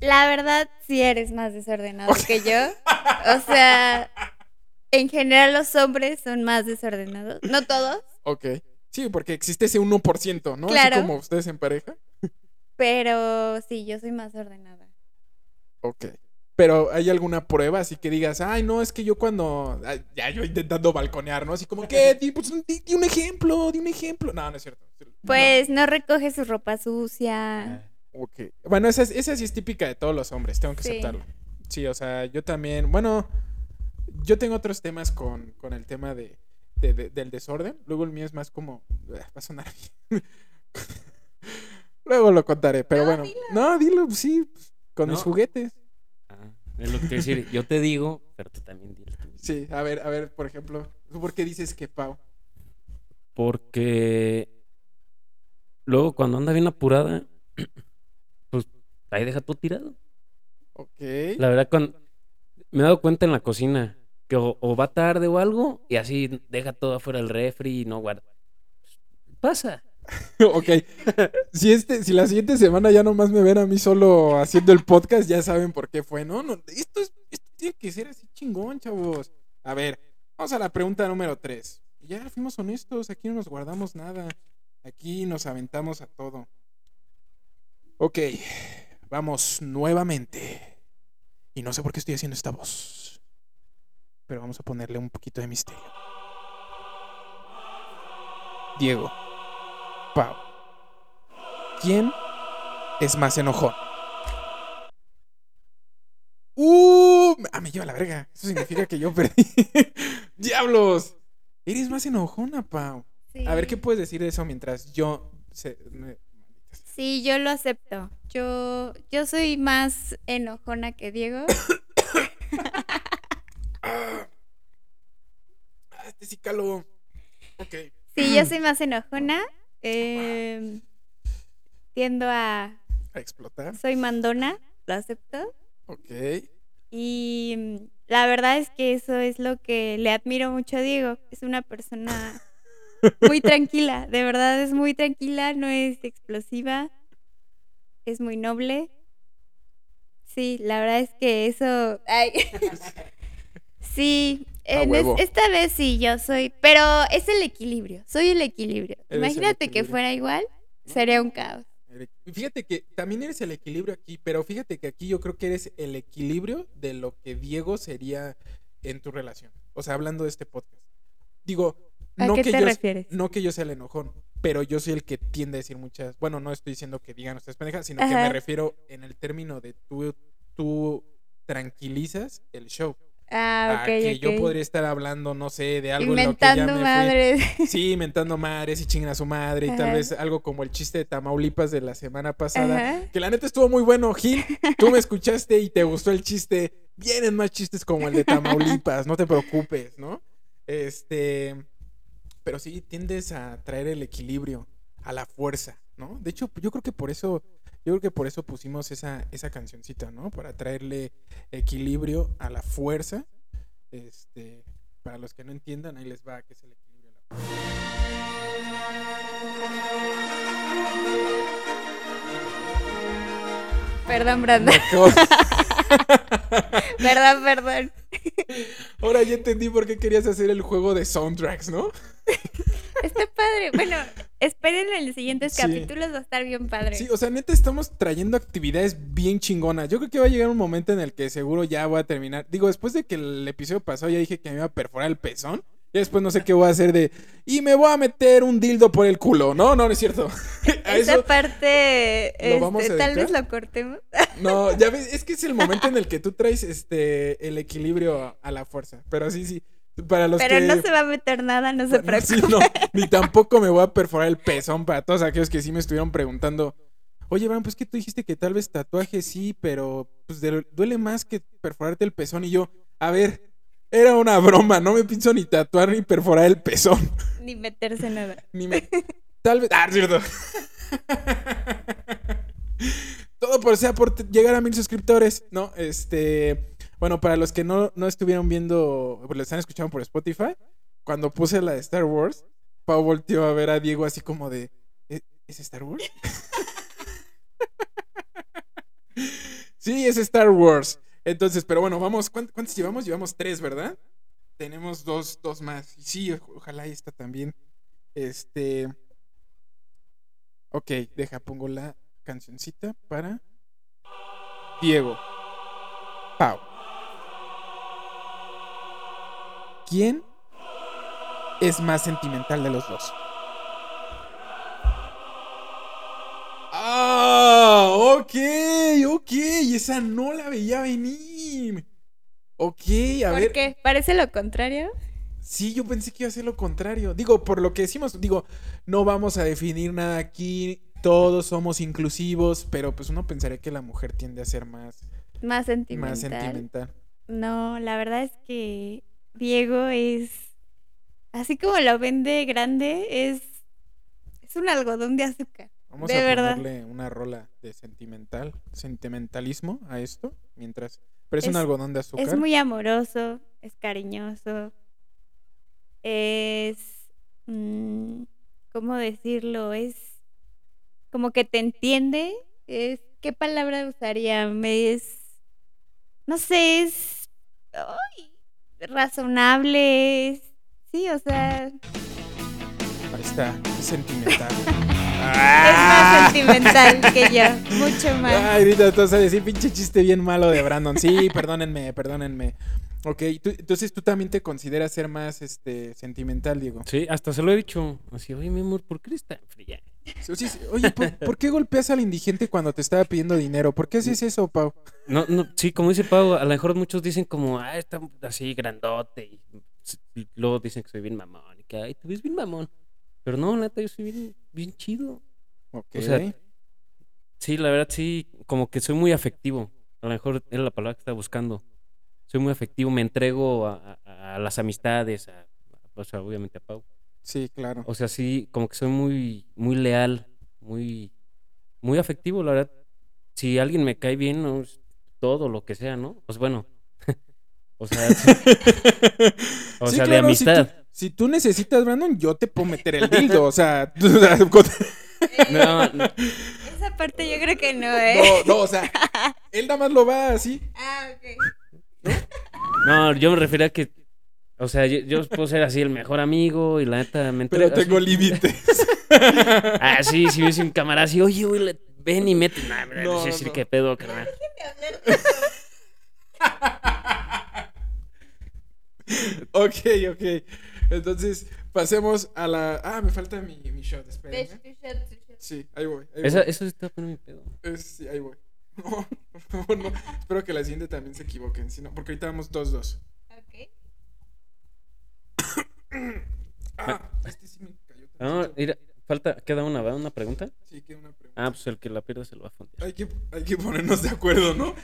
La verdad, sí eres más desordenado que yo. O sea, en general los hombres son más desordenados. No todos, Ok. Sí, porque existe ese 1%, ¿no? Claro. Así como ustedes en pareja. pero sí, yo soy más ordenada. Ok. Pero hay alguna prueba así que digas, ay, no, es que yo cuando. ay, ya yo intentando balconear, ¿no? Así como, ¿qué? Di, pues, di- di un ejemplo, di un ejemplo. No, no es cierto. No. Pues no recoge su ropa sucia. Ok. Bueno, esa, es- esa sí es típica de todos los hombres, tengo que Sí. aceptarlo. Sí, o sea, yo también. Bueno, yo tengo otros temas con, con el tema de, de- de- del desorden. Luego el mío es más como. Va a sonar bien. Luego lo contaré, pero No, bueno. dilo. No, dilo, sí, con mis No. juguetes. Ah, es lo que quiero decir. Yo te digo, pero tú también dilo. Sí, a ver, a ver, por ejemplo, ¿tú por qué dices que Pau? Porque luego cuando anda bien apurada, ahí deja todo tirado. Ok. La verdad, cuando me he dado cuenta en la cocina que o, o va tarde o algo y así deja todo afuera del refri y no guarda. Pasa. ok. Si, este, si la siguiente semana ya nomás me ven a mí solo haciendo el podcast, ya saben por qué fue. No, no, esto, es, esto tiene que ser así chingón, chavos. A ver, vamos a la pregunta número 3. Ya fuimos honestos, aquí no nos guardamos nada. Aquí nos aventamos a todo. Ok, vamos nuevamente. Y no sé por qué estoy haciendo esta voz. Pero vamos a ponerle un poquito de misterio. Diego. Pau. ¿Quién es más enojón? ¡Uh! Ah, me lleva la verga. Eso significa que yo perdí. ¡Diablos! Eres más enojona, Pau. A ver, ¿qué puedes decir de eso mientras yo... se- me- Sí, yo lo acepto. Yo, yo soy más enojona que Diego. Ah, este sí caló. Ok. Sí, yo soy más enojona. em, tiendo a... A explotar. Soy mandona, lo acepto. Ok. Y mm, la verdad es que eso es lo que le admiro mucho a Diego. Es una persona muy tranquila, de verdad es muy tranquila, no es explosiva, es muy noble. Sí, la verdad es que eso... ay. sí, en es- esta vez sí, yo soy, pero es el equilibrio, soy el equilibrio. Imagínate que equilibrio. fuera igual, sería un caos. Fíjate que también eres el equilibrio aquí, pero fíjate que aquí yo creo que eres el equilibrio de lo que Diego sería en tu relación. O sea, hablando de este podcast. Digo, ¿A no qué que te yo, refieres? no que yo sea el enojón, pero yo soy el que tiende a decir muchas. Bueno, no estoy diciendo que digan ustedes pendejas, sino que me refiero en el término de tú, tú tranquilizas el show. Ah, a ok, que yo podría estar hablando, no sé, de algo en lo que ya Inventando me fui. madres. Sí, inventando madres y chingan a su madre y tal vez algo como el chiste de Tamaulipas de la semana pasada. Ajá. Que la neta estuvo muy bueno, Gil. Tú me escuchaste y te gustó el chiste. Vienen más chistes como el de Tamaulipas, no te preocupes, ¿no? Este. Pero sí tiendes a traer el equilibrio, a la fuerza, ¿no? De hecho, yo creo que por eso. Yo creo que por eso pusimos esa, esa cancioncita, ¿no? Para traerle equilibrio a la fuerza. Este. Para los que no entiendan, ahí les va que es el equilibrio. a la fuerza. Perdón, Brandon. perdón, perdón. Ahora ya entendí por qué querías hacer el juego de soundtracks, ¿no? Está padre. Bueno, espérenlo en los siguientes Sí. capítulos, va a estar bien padre. Sí, o sea, neta estamos trayendo actividades bien chingonas. Yo creo que va a llegar un momento en el que seguro ya voy a terminar. Digo, después de que el episodio pasó, ya dije que me iba a perforar el pezón. Y después no sé qué voy a hacer de. Y me voy a meter un dildo por el culo. No, no, no es cierto. A Esa eso- parte, ¿Lo vamos este, a tal vez lo cortemos. No, ya ves, es que es el momento en el que tú traes este el equilibrio a la fuerza. Pero sí, sí. Para los Pero que. no se va a meter nada, no se Bueno, sí, no, ni tampoco me voy a perforar el pezón para todos aquellos que sí me estuvieron preguntando. Oye, Bran, pues que tú dijiste que tal vez tatuaje sí, pero pues duele más que perforarte el pezón. Y yo, a ver, era una broma, no me pienso ni tatuar ni perforar el pezón. Ni meterse nada. Ni me. Tal vez. Ah, cierto. Todo por sea por llegar a mil suscriptores, ¿no? Este. Bueno, para los que no, no estuvieron viendo, pues lo están escuchando por Spotify, cuando puse la de Star Wars, Pau volteó a ver a Diego así como de. ¿Es, ¿es Star Wars? sí, es Star Wars. Entonces, pero bueno, vamos. ¿cuánt- ¿Cuántos llevamos? Llevamos tres, ¿verdad? Tenemos dos, dos más. Sí, ojalá esta también. Este. Ok, deja, pongo la cancioncita para Diego. Pau. ¿Quién es más sentimental de los dos? Ok, ok. Esa no la veía venir. Ok, a ¿Por ver. qué? ¿Parece lo contrario? Sí, yo pensé que iba a ser lo contrario. Digo, por lo que decimos, digo, no vamos a definir nada aquí. Todos somos inclusivos, pero pues uno pensaría que la mujer tiende a ser más, Más sentimental. más sentimental. No, la verdad es que Diego es. Así como lo vende grande, es. Es un algodón de azúcar. Vamos De a verdad. ponerle una rola de sentimental, sentimentalismo a esto, mientras. Pero es, un algodón de azúcar. Es muy amoroso, es cariñoso. Es. mm, ¿Cómo decirlo? Es. Como que te entiende. Es. ¿Qué palabra usaría? Me es. No sé, es. ay, razonable. es- sí, o sea. Ahí está, es sentimental. Es más sentimental que yo. Mucho más. Ay, ahorita vas a decir pinche chiste bien malo de Brandon. Sí, perdónenme, perdónenme. Ok, tú- entonces tú también te consideras ser más este sentimental, Diego. Sí, hasta se lo he dicho. Así, oye, mi amor, ¿por qué eres tan fría? Sí, sí, sí. Oye, ¿por, por qué golpeas al indigente cuando te estaba pidiendo dinero? ¿Por qué haces eso, Pau? No, no, sí, como dice Pau, a lo mejor muchos dicen como, ah, está así grandote. Y, y luego dicen que soy bien mamón. Y que, ay, te ves bien mamón. Pero no, neta, yo soy bien, bien chido. Ok. O sea, Sí, la verdad, sí, como que soy muy afectivo. A lo mejor era la palabra que estaba buscando. Soy muy afectivo, me entrego a, a- a las amistades, a, o sea, obviamente a Pau. sí, claro. O sea, sí, como que soy muy, muy leal, muy, muy afectivo, la verdad. Si alguien me cae bien, no, todo lo que sea, ¿no? Pues bueno. o sea, sí, o Sí, sea, de claro, si tú- amistad. Si tú, necesitas, Brandon, yo te puedo meter el dildo. O sea, No, no, Esa parte yo creo que no, ¿eh? no, no, o sea, él nada más lo va así. Ah, ok. no, yo me refería a que, o sea, yo, yo puedo ser así el mejor amigo y la neta me Pero tengo así. límites. Ah, sí, si ves un camarada así, oye, güey, ven y mete. Nah, no, No, sé decir no. qué pedo, carnal. ok, ok. Entonces, pasemos a la. Ah, me falta mi, mi shot, espérenme. Sí, ahí voy. Ahí Esa, voy. eso está poniendo mi pedo. Es- sí, ahí voy. No, no, no. Espero que la siguiente también se equivoquen. Si no, porque ahorita vamos 2-2. Ok. Ah, este sí me cayó. No, tantito. mira, falta, queda una, ¿va? ¿Una pregunta? Sí, queda una pregunta. Ah, pues el que la pierda se lo va a fondear. Hay que, hay que ponernos de acuerdo, ¿no?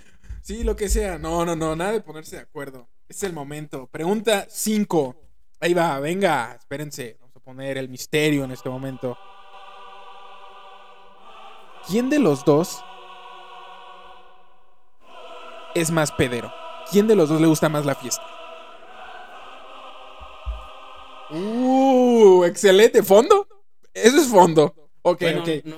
Sí, lo que sea. No, no, no, nada de ponerse de acuerdo. Es el momento. Pregunta 5. Ahí va, venga, espérense. Vamos a poner el misterio en este momento. ¿Quién de los dos es más pedero? ¿Quién de los dos le gusta más la fiesta? Uh, excelente. ¿Fondo? Eso es fondo. Ok, Bueno, ok. no.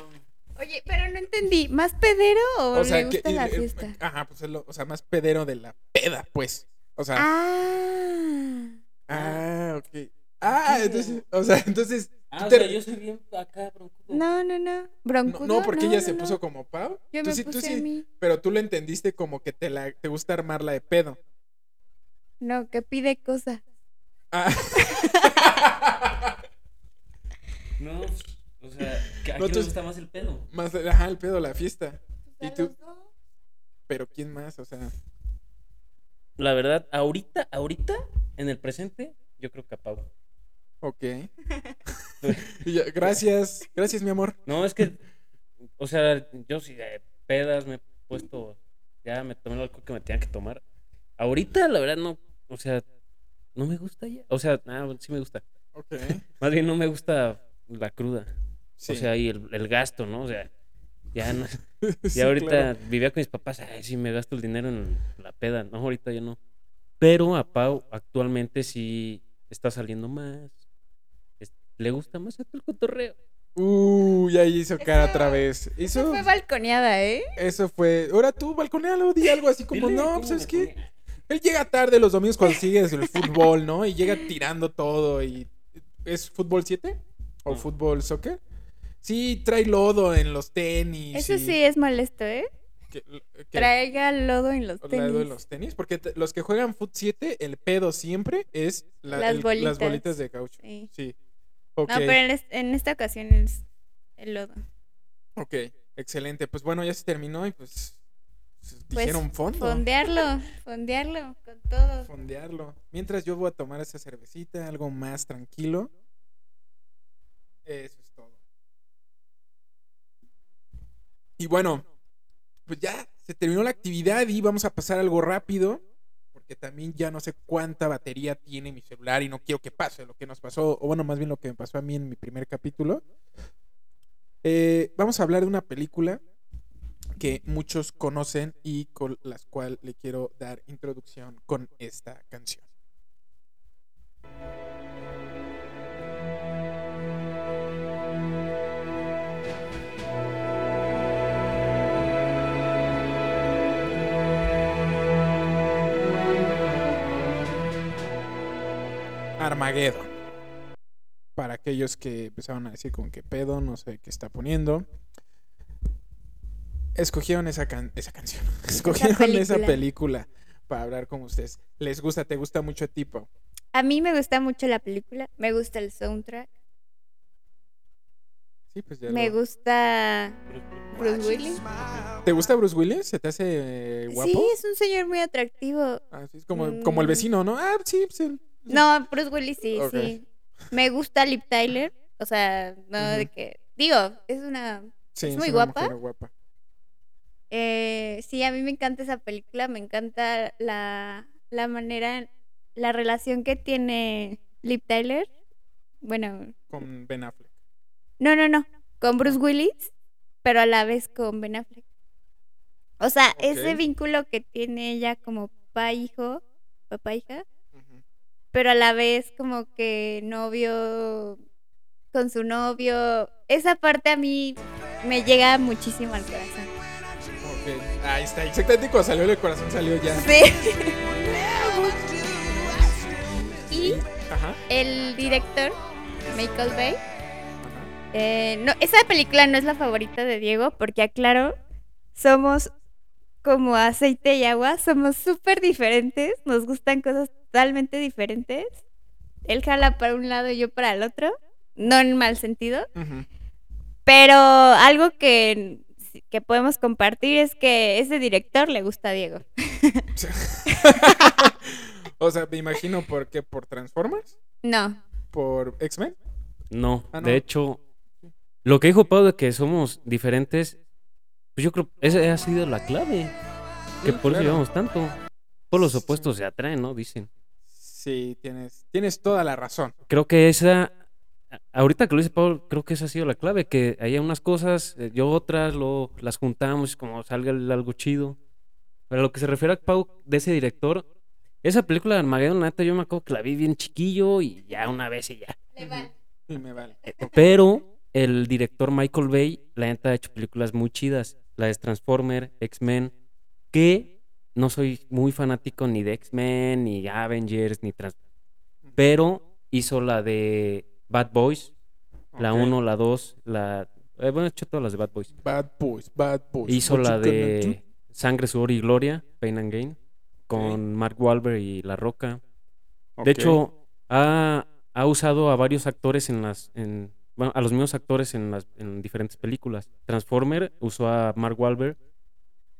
Oye, pero no entendí. ¿Más pedero o, O sea, le que, gusta la eh, fiesta? Ajá, pues es lo, o sea, más pedero de la peda, pues. O sea, Ah. Ah, ok. Ah, entonces, o sea, entonces, Ah, tú o te- sea, yo soy bien acá, broncudo. No, no, no. no, ¿Broncudo? no, porque ella no, se no. puso como Pau. Yo tú me sí, tú puse sí, a mí. pero tú lo entendiste como que te la, te gusta armarla de pedo. No, que pide cosas. Ah. No, o sea, que ¿a No, quién tú- le gusta más el pedo? más, ajá, el pedo, la fiesta. ¿Y tú? Pero ¿quién más? O sea, La verdad, ahorita, ahorita, en el presente, yo creo que a Pau. ok. Gracias, gracias, mi amor. No, es que o sea, yo sí de pedas me he puesto, ya me tomé el alcohol que me tenía que tomar. Ahorita, la verdad, no, o sea, no me gusta ya. O sea, ah, sí me gusta. Ok. Más bien no me gusta la cruda. Sí. O sea, y el, el gasto, ¿no? O sea, ya no. Sí, Ya ahorita claro. vivía con mis papás, ay, sí, me gasto el dinero en la peda. No, ahorita ya no. Pero a Pau actualmente sí está saliendo más. Es- le gusta más el cotorreo. Uy, ahí hizo cara Eso- otra vez. Eso Hizo, fue balconeada, ¿eh? eso fue. Ahora tú, balconealo, di algo así como, Dile, no, ¿cómo pues es me que ponía? él llega tarde los domingos cuando sigues el fútbol, ¿no? Y llega tirando todo y... ¿Es fútbol 7? ¿O No. fútbol soccer? Sí, trae lodo en los tenis. Eso y- sí es molesto, ¿eh? Que- que- Traiga lodo en los tenis. lado de los tenis, porque te- los que juegan Foot 7, el pedo siempre es la- Las el- bolitas. las bolitas de caucho. Sí. Sí. Ok, No, pero en, es- en esta ocasión es el lodo. ok, excelente. Pues bueno, ya se terminó y pues, pues, Pues, dijeron fondo. Fondearlo, fondearlo con todo. Fondearlo. Mientras yo voy a tomar esa cervecita, algo más tranquilo. Eso es todo. Y bueno, pues ya se terminó la actividad y vamos a pasar algo rápido. Porque también ya no sé cuánta batería tiene mi celular y no quiero que pase lo que nos pasó, o bueno, más bien lo que me pasó a mí en mi primer capítulo. Eh, vamos a hablar de una película que muchos conocen y con las cual le quiero dar introducción con esta canción. Armageddon. Para aquellos que empezaron a decir con qué pedo, no sé qué está poniendo. Escogieron esa, can- esa canción. Escogieron esa película. para hablar con ustedes. ¿Les gusta? ¿Te gusta mucho tipo? A mí me gusta mucho la película, me gusta el soundtrack, Sí, pues ya me lo- gusta Bruce Willis. ¿Te gusta Bruce Willis? ¿Se te hace eh, guapo? Sí, es un señor muy atractivo. Ah, sí, es como, como el Mm. vecino, ¿no? Ah, sí, pues el- No, Bruce Willis sí, sí. Me gusta Liv Tyler, o sea, no de que digo, es una sí, es muy una guapa. mujer guapa. Eh, sí, a mí me encanta esa película, me encanta la, la manera, la relación que tiene Liv Tyler. Bueno, Con Ben Affleck. no, no, no, con Bruce Willis, pero a la vez con Ben Affleck. O sea, ese vínculo que tiene ella como papá-hijo, papá-hija. Pero a la vez como que novio con su novio. Esa parte a mí me llega muchísimo al corazón. Ok, Ahí está, exactamente cuando salió el corazón salió ya. Sí. y Ajá. el director, Michael Bay, eh, no, esa película no es la favorita de Diego, porque aclaro, somos como aceite y agua, somos súper diferentes, nos gustan cosas totalmente diferentes. Él jala para un lado y yo para el otro, no en mal sentido, pero algo que, que podemos compartir es que ese director le gusta a Diego. o sea, me imagino por qué, por Transformers, No, por X-Men. No, Ah, no. de hecho, lo que dijo Pau de que somos diferentes, pues yo creo que esa ha sido la clave. Que Sí, por eso llevamos tanto. Por los Sí. opuestos se atraen, ¿no? Dicen. Sí, tienes, tienes toda la razón. Creo que esa, ahorita que lo dice Pau, creo que esa ha sido la clave. Que hay unas cosas, eh, yo otras, lo, las juntamos como salga algo chido. Pero a lo que se refiere a Pau de ese director, esa película de Armageddon, la neta, yo me acuerdo que la vi bien chiquillo y ya una vez y ya. Y me vale. Pero el director Michael Bay, la neta, ha hecho películas muy chidas. La de Transformer, X-Men, que no soy muy fanático ni de X-Men, ni Avengers, ni Trans... Pero hizo la de Bad Boys, la Ok. 1, la 2, la... eh, bueno, he hecho todas las de Bad Boys. Bad Boys, Bad Boys. Hizo What la de Sangre, Sudor y Gloria, Pain and Gain, con Mark Wahlberg y La Roca. De hecho, ha, ha usado a varios actores en las. En, bueno, a los mismos actores en las en diferentes películas. Transformer usó a Mark Wahlberg,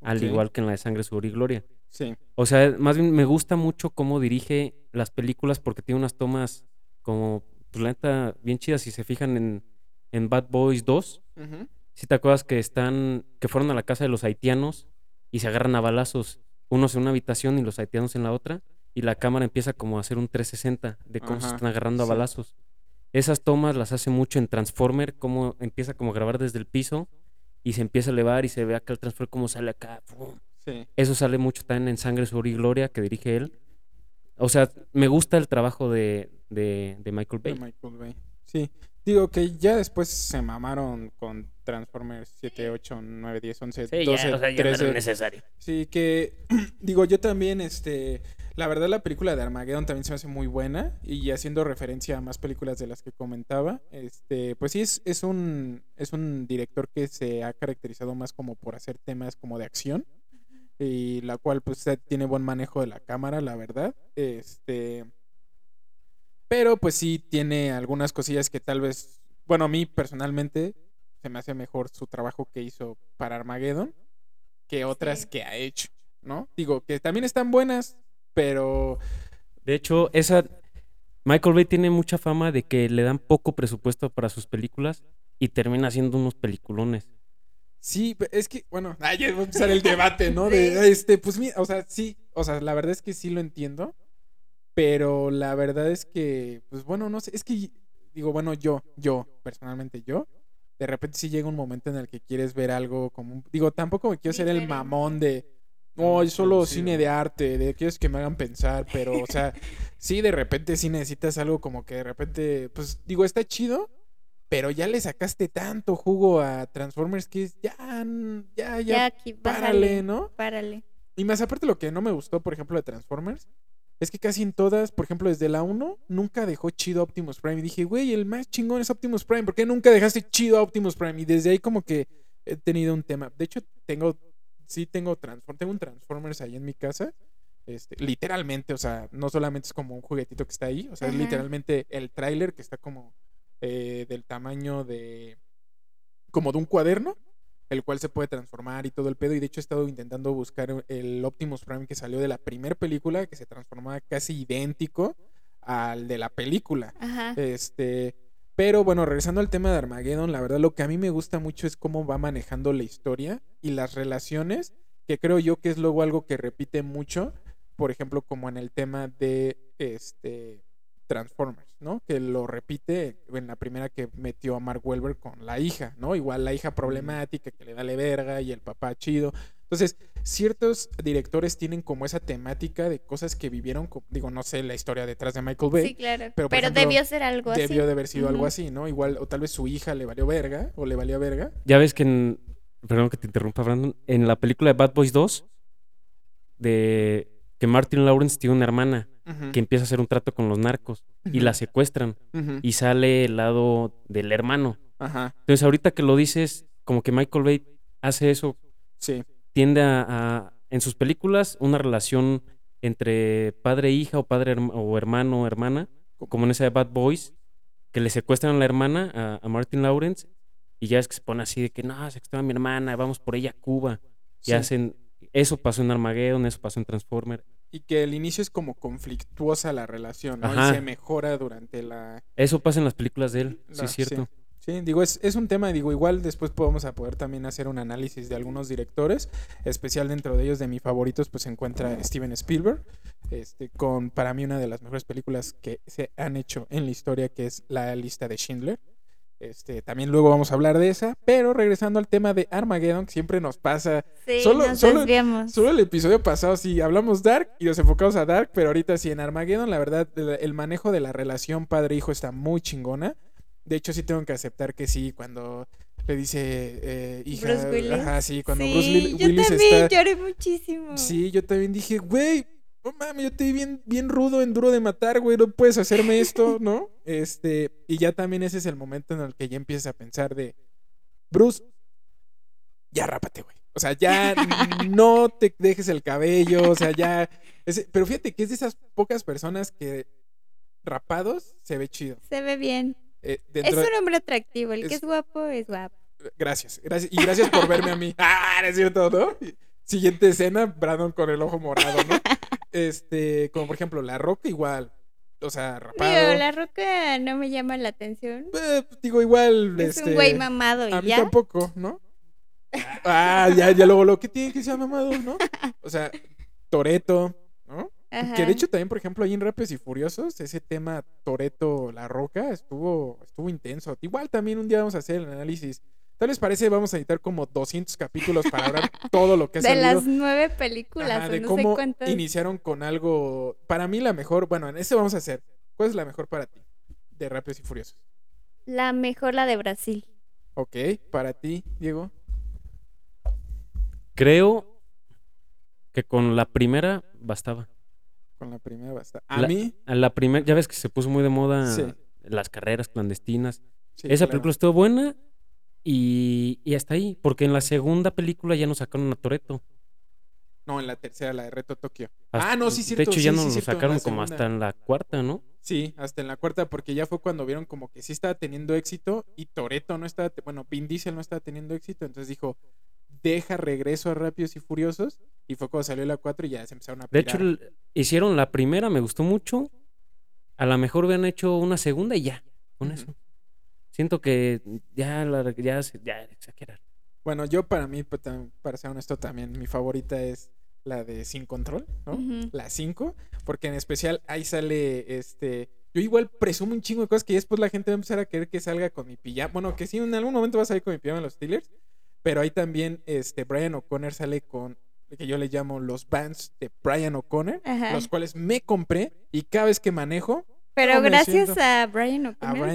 al igual que en la de Sangre, Sudor y Gloria. Sí. O sea, más bien me gusta mucho cómo dirige las películas porque tiene unas tomas como, pues la neta, bien chidas. Si se fijan en, en Bad Boys 2, Ujú. Si te acuerdas que están, que fueron a la casa de los haitianos y se agarran a balazos, unos en una habitación y los haitianos en la otra, y la cámara empieza como a hacer un 360 de cómo se están agarrando a sí. balazos. Esas tomas las hace mucho en Transformer, cómo empieza como a grabar desde el piso y se empieza a elevar y se ve acá el Transformer cómo sale acá. Sí. Eso sale mucho también en Sangre, Sudor y Gloria, que dirige él. O sea, me gusta el trabajo de, de, de Michael de Bay. Michael Bay. Sí. Digo que ya después se mamaron con Transformers 7, 8, 9, 10, 11, 12, 13. necesario. Sí, que digo, yo también, este, la verdad la película de Armageddon también se me hace muy buena y haciendo referencia a más películas de las que comentaba, este, pues sí es, es un es un director que se ha caracterizado más como por hacer temas como de acción y la cual pues tiene buen manejo de la cámara, la verdad. Este, pero pues sí tiene algunas cosillas que tal vez, bueno, a mí personalmente se me hace mejor su trabajo que hizo para Armageddon que otras Sí. que ha hecho, ¿no? Digo, que también están buenas, pero De hecho, esa. Michael Bay tiene mucha fama de que le dan poco presupuesto para sus películas y termina haciendo unos peliculones. sí, es que, bueno, ay, ya va a empezar el debate, ¿no? De, este, pues mira, o sea, sí, o sea, la verdad es que sí lo entiendo, pero la verdad es que, pues bueno, no sé, es que, digo, bueno, yo, yo, personalmente yo, de repente sí llega un momento en el que quieres ver algo como, un- digo, tampoco me quiero ser el mamón de, No, es solo producido. cine de arte, de quieres que me hagan pensar, pero, o sea, sí, de repente sí necesitas algo como que de repente, pues digo, está chido, pero ya le sacaste tanto jugo a Transformers que es ya, ya, ya, Ya aquí, párale, párale, ¿no? párale. Y más aparte lo que no me gustó, por ejemplo, de Transformers, es que casi en todas, por ejemplo, desde la 1, nunca dejó chido Optimus Prime. Y dije, güey, el más chingón es Optimus Prime. ¿Por qué nunca dejaste chido a Optimus Prime? Y desde ahí como que he tenido un tema. De hecho, tengo, sí tengo, Transform tengo un Transformers ahí en mi casa. Este, literalmente, o sea, no solamente es como un juguetito que está ahí, o sea, es literalmente el tráiler que está como eh, del tamaño de, como de un cuaderno, el cual se puede transformar y todo el pedo. Y de hecho he estado intentando buscar el Optimus Prime que salió de la primera película, que se transformaba casi idéntico al de la película. Ajá. Este, pero bueno, regresando al tema de Armageddon, la verdad lo que a mí me gusta mucho es cómo va manejando la historia y las relaciones, que creo yo que es luego algo que repite mucho, por ejemplo, como en el tema de este Transformers, ¿no? Que lo repite en la primera que metió a Mark Wahlberg con la hija, ¿no? Igual la hija problemática que le da le verga y el papá chido. Entonces, ciertos directores tienen como esa temática de cosas que vivieron, digo, no sé la historia detrás de Michael Bay, Sí, claro. pero, Pero, por ejemplo, debió ser algo así. debió de haber sido algo así, ¿no? Igual, o tal vez su hija le valió verga, o le valió verga. Ya ves que en. Perdón que te interrumpa, Brandon. En la película de Bad Boys 2, de que Martin Lawrence tiene una hermana que empieza a hacer un trato con los narcos y la secuestran y sale el lado del hermano. Ajá, Entonces, ahorita que lo dices, como que Michael Bay hace eso, sí, tiende a, a- en sus películas una relación entre padre e hija o padre herma- o hermano o hermana, como en esa de Bad Boys, que le secuestran a la hermana, a, a Martin Lawrence, y ya es que se pone así de que no, secuestró a mi hermana, vamos por ella a Cuba. Y hacen, eso pasó en Armageddon, eso pasó en Transformer. Y que el inicio es como conflictuosa la relación, ¿no? Ajá. Y se mejora durante la... Eso pasa en las películas de él, sí es cierto. Sí, digo, es, es un tema, digo, igual después podemos a poder también hacer un análisis de algunos directores, especial dentro de ellos de mis favoritos, pues se encuentra Steven Spielberg, este, con para mí una de las mejores películas que se han hecho en la historia, que es La lista de Schindler. Este, también luego vamos a hablar de esa, pero regresando al tema de Armageddon, que siempre nos pasa, Sí, Solo- nos solo- el episodio pasado sí hablamos Dark y nos enfocamos a Dark, pero ahorita sí en Armageddon, la verdad, el manejo de la relación padre-hijo está muy chingona. De hecho, sí tengo que aceptar que sí, cuando le dice eh, hija, Bruce Willis. ajá, sí, cuando sí, Bruce Will- yo Willis también está, lloré muchísimo. sí, yo también dije, güey, no mames, yo te vi bien, bien rudo en duro de matar, güey, no puedes hacerme esto, ¿no? Este, y ya también ese es el momento en el que ya empiezas a pensar de, Bruce, ya rápate, güey. O sea, ya no te dejes el cabello, o sea, ya... pero fíjate que es de esas pocas personas que rapados se ve chido. Se ve bien. Eh, Es un hombre atractivo. El que es- guapo es guapo. Gracias, gracias. Y gracias por verme a mí. Ah, es cierto, ¿no? Siguiente escena, Brandon con el ojo morado, ¿no? Este, como por ejemplo, La Roca igual. o sea, rapado. Digo, la roca no me llama la atención. Eh, digo, igual. Es este, un güey mamado y A mí ya. tampoco, ¿no? Ah, ya, ya luego lo que tiene que ser mamado, ¿no? O sea, Toreto, ¿no? Ajá. Que de hecho también, por ejemplo, ahí en Rápidos y Furiosos, ese tema Toreto La Roca estuvo, estuvo intenso. Igual también un día vamos a hacer el análisis. Tal les parece, vamos a editar como 200 capítulos para hablar todo lo que ha de salido. las nueve películas, Ajá, o de no sé cómo iniciaron con algo. Para mí, la mejor. Bueno, en ese vamos a hacer. ¿Cuál es la mejor para ti? De Rápidos y Furiosos. La mejor, la de Brasil. Ok, para ti, Diego. Creo que con la primera bastaba. Con la primera basta. A La- mí. A la primera, ya ves que se puso muy de moda Sí. las carreras clandestinas. sí, Esa claro. película estuvo buena y, y hasta ahí, porque en la segunda película ya nos sacaron a Toreto. No, en la tercera, la de Reto Tokio. Hasta- ah, no, sí, cierto. De hecho, sí, ya nos lo sacaron como hasta en la cuarta, ¿no? Sí, hasta en la cuarta, porque ya fue cuando vieron como que sí estaba teniendo éxito y Toreto no estaba, bueno, Vin Diesel no estaba teniendo éxito, entonces dijo, deja regreso a Rápidos y Furiosos, y fue cuando salió la 4 y ya se empezaron a De pirar. hecho, el- hicieron la primera, me gustó mucho. A lo mejor hubieran hecho una segunda y ya, con eso. Siento que ya, la, ya, se- ya exagerar. Bueno, yo para mí, tam- para ser honesto también, mi favorita es la de Sin Control, ¿no? La 5, porque en especial ahí sale, este, yo igual presumo un chingo de cosas que después la gente va a empezar a querer que salga con mi pijama, bueno, que sí, en algún momento va a salir con mi pijama en los Steelers, pero ahí también, este, Brian O'Connor sale con, que yo le llamo los bands de Brian O'Connor, los cuales me compré y cada vez que manejo, Pero gracias siento- a Brian O'Connor.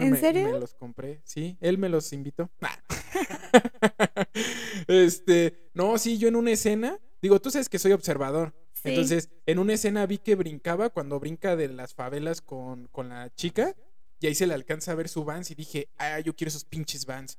¿En me, serio? me los compré. Sí, él me los invitó. Nah. este, no, sí, yo en una escena, digo, tú sabes que soy observador. Sí. Entonces, en una escena vi que brincaba cuando brinca de las favelas con, con la chica y ahí se le alcanza a ver su Vans y dije, ah, yo quiero esos pinches Vans.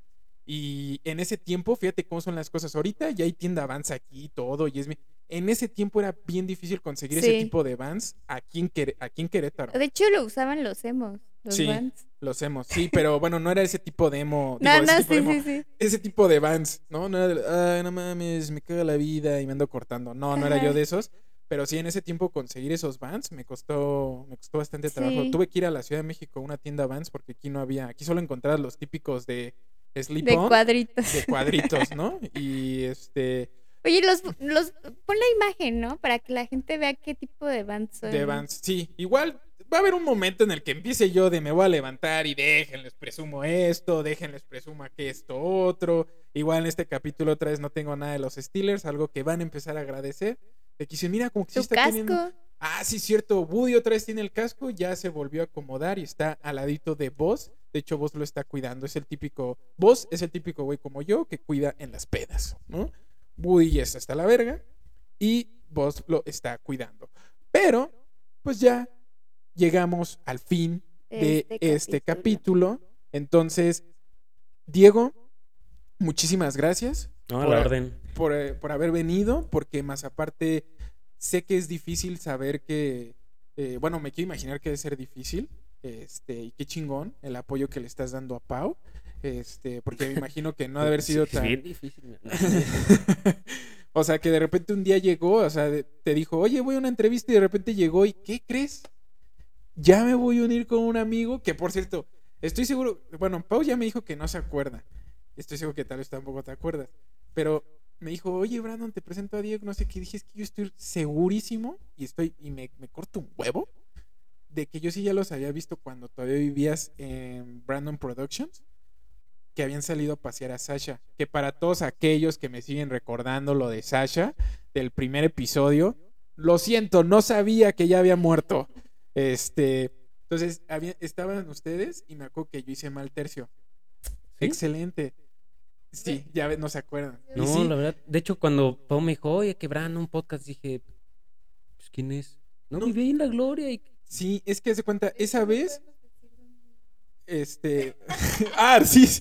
Y en ese tiempo, fíjate cómo son las cosas. Ahorita ya hay tienda Vans aquí y todo. Y es mi- En ese tiempo era bien difícil conseguir ese tipo de Vans aquí en, aquí en Querétaro. De hecho, lo usaban los emos, los Sí. Vans. Los hemos, sí, pero bueno, no era ese tipo de emo. digo, No, ese no, tipo de sí, emo, sí, sí. Ese tipo de Vans, ¿no? No era de, ay, no mames, me caga la vida y me ando cortando. No, no era yo de esos. Pero sí, en ese tiempo conseguir esos Vans me costó, me costó bastante trabajo. Sí. Tuve que ir a la Ciudad de México a una tienda Vans porque aquí no había, aquí solo encontrabas los típicos de slip De on, cuadritos. de cuadritos, ¿no? Y este, Oye, los, los, pon la imagen, ¿no? Para que la gente vea qué tipo de Vans son. de Vans, sí, igual va a haber un momento en el que empiece yo de me voy a levantar y déjenles presumo esto, déjenles presuma que esto otro. Igual en este capítulo otra vez no tengo nada de los Steelers, algo que van a empezar a agradecer. De que dicen, mira, como que sí está casco. teniendo. Ah, sí, cierto. Woody otra vez tiene el casco, ya se volvió a acomodar y está al ladito de Boss. De hecho, Boss lo está cuidando. Es el típico. Boss es el típico güey como yo que cuida en las pedas, ¿no? Woody ya está hasta la verga y Boss lo está cuidando. Pero, pues ya llegamos al fin de este, capítulo. Entonces, Diego, muchísimas gracias No, a Por la orden. por, eh, por haber venido, porque más aparte sé que es difícil saber que, eh, bueno, me quiero imaginar que debe ser difícil, este, y qué chingón el apoyo que le estás dando a Pau, este, porque me imagino que no ha de haber sido tan... bien difícil. o sea, que de repente un día llegó, o sea, te dijo, oye, voy a una entrevista y de repente llegó y ¿qué crees? Ya me voy a unir con un amigo que, por cierto, estoy seguro, bueno, Pau ya me dijo que no se acuerda. Estoy seguro que tal vez tampoco te acuerdas. Pero me dijo, oye, Brandon, te presento a Diego, no sé qué. Dije, es que yo estoy segurísimo y estoy, y me, me corto un huevo de que yo sí ya los había visto cuando todavía vivías en Brandon Productions, que habían salido a pasear a Sasha. Que para todos aquellos que me siguen recordando lo de Sasha, del primer episodio, lo siento, no sabía que ya había muerto. Este, entonces, había- estaban ustedes y me acuerdo que yo hice mal tercio. ¿Sí? Excelente. Sí, ya no se acuerdan. No, sí, la verdad. De hecho, cuando Pau me dijo, oye, quebrando un podcast, dije, pues, ¿quién es? No, No. vive ahí en la gloria. Y... Sí, es que se cuenta, esa vez. Este. ah, sí. es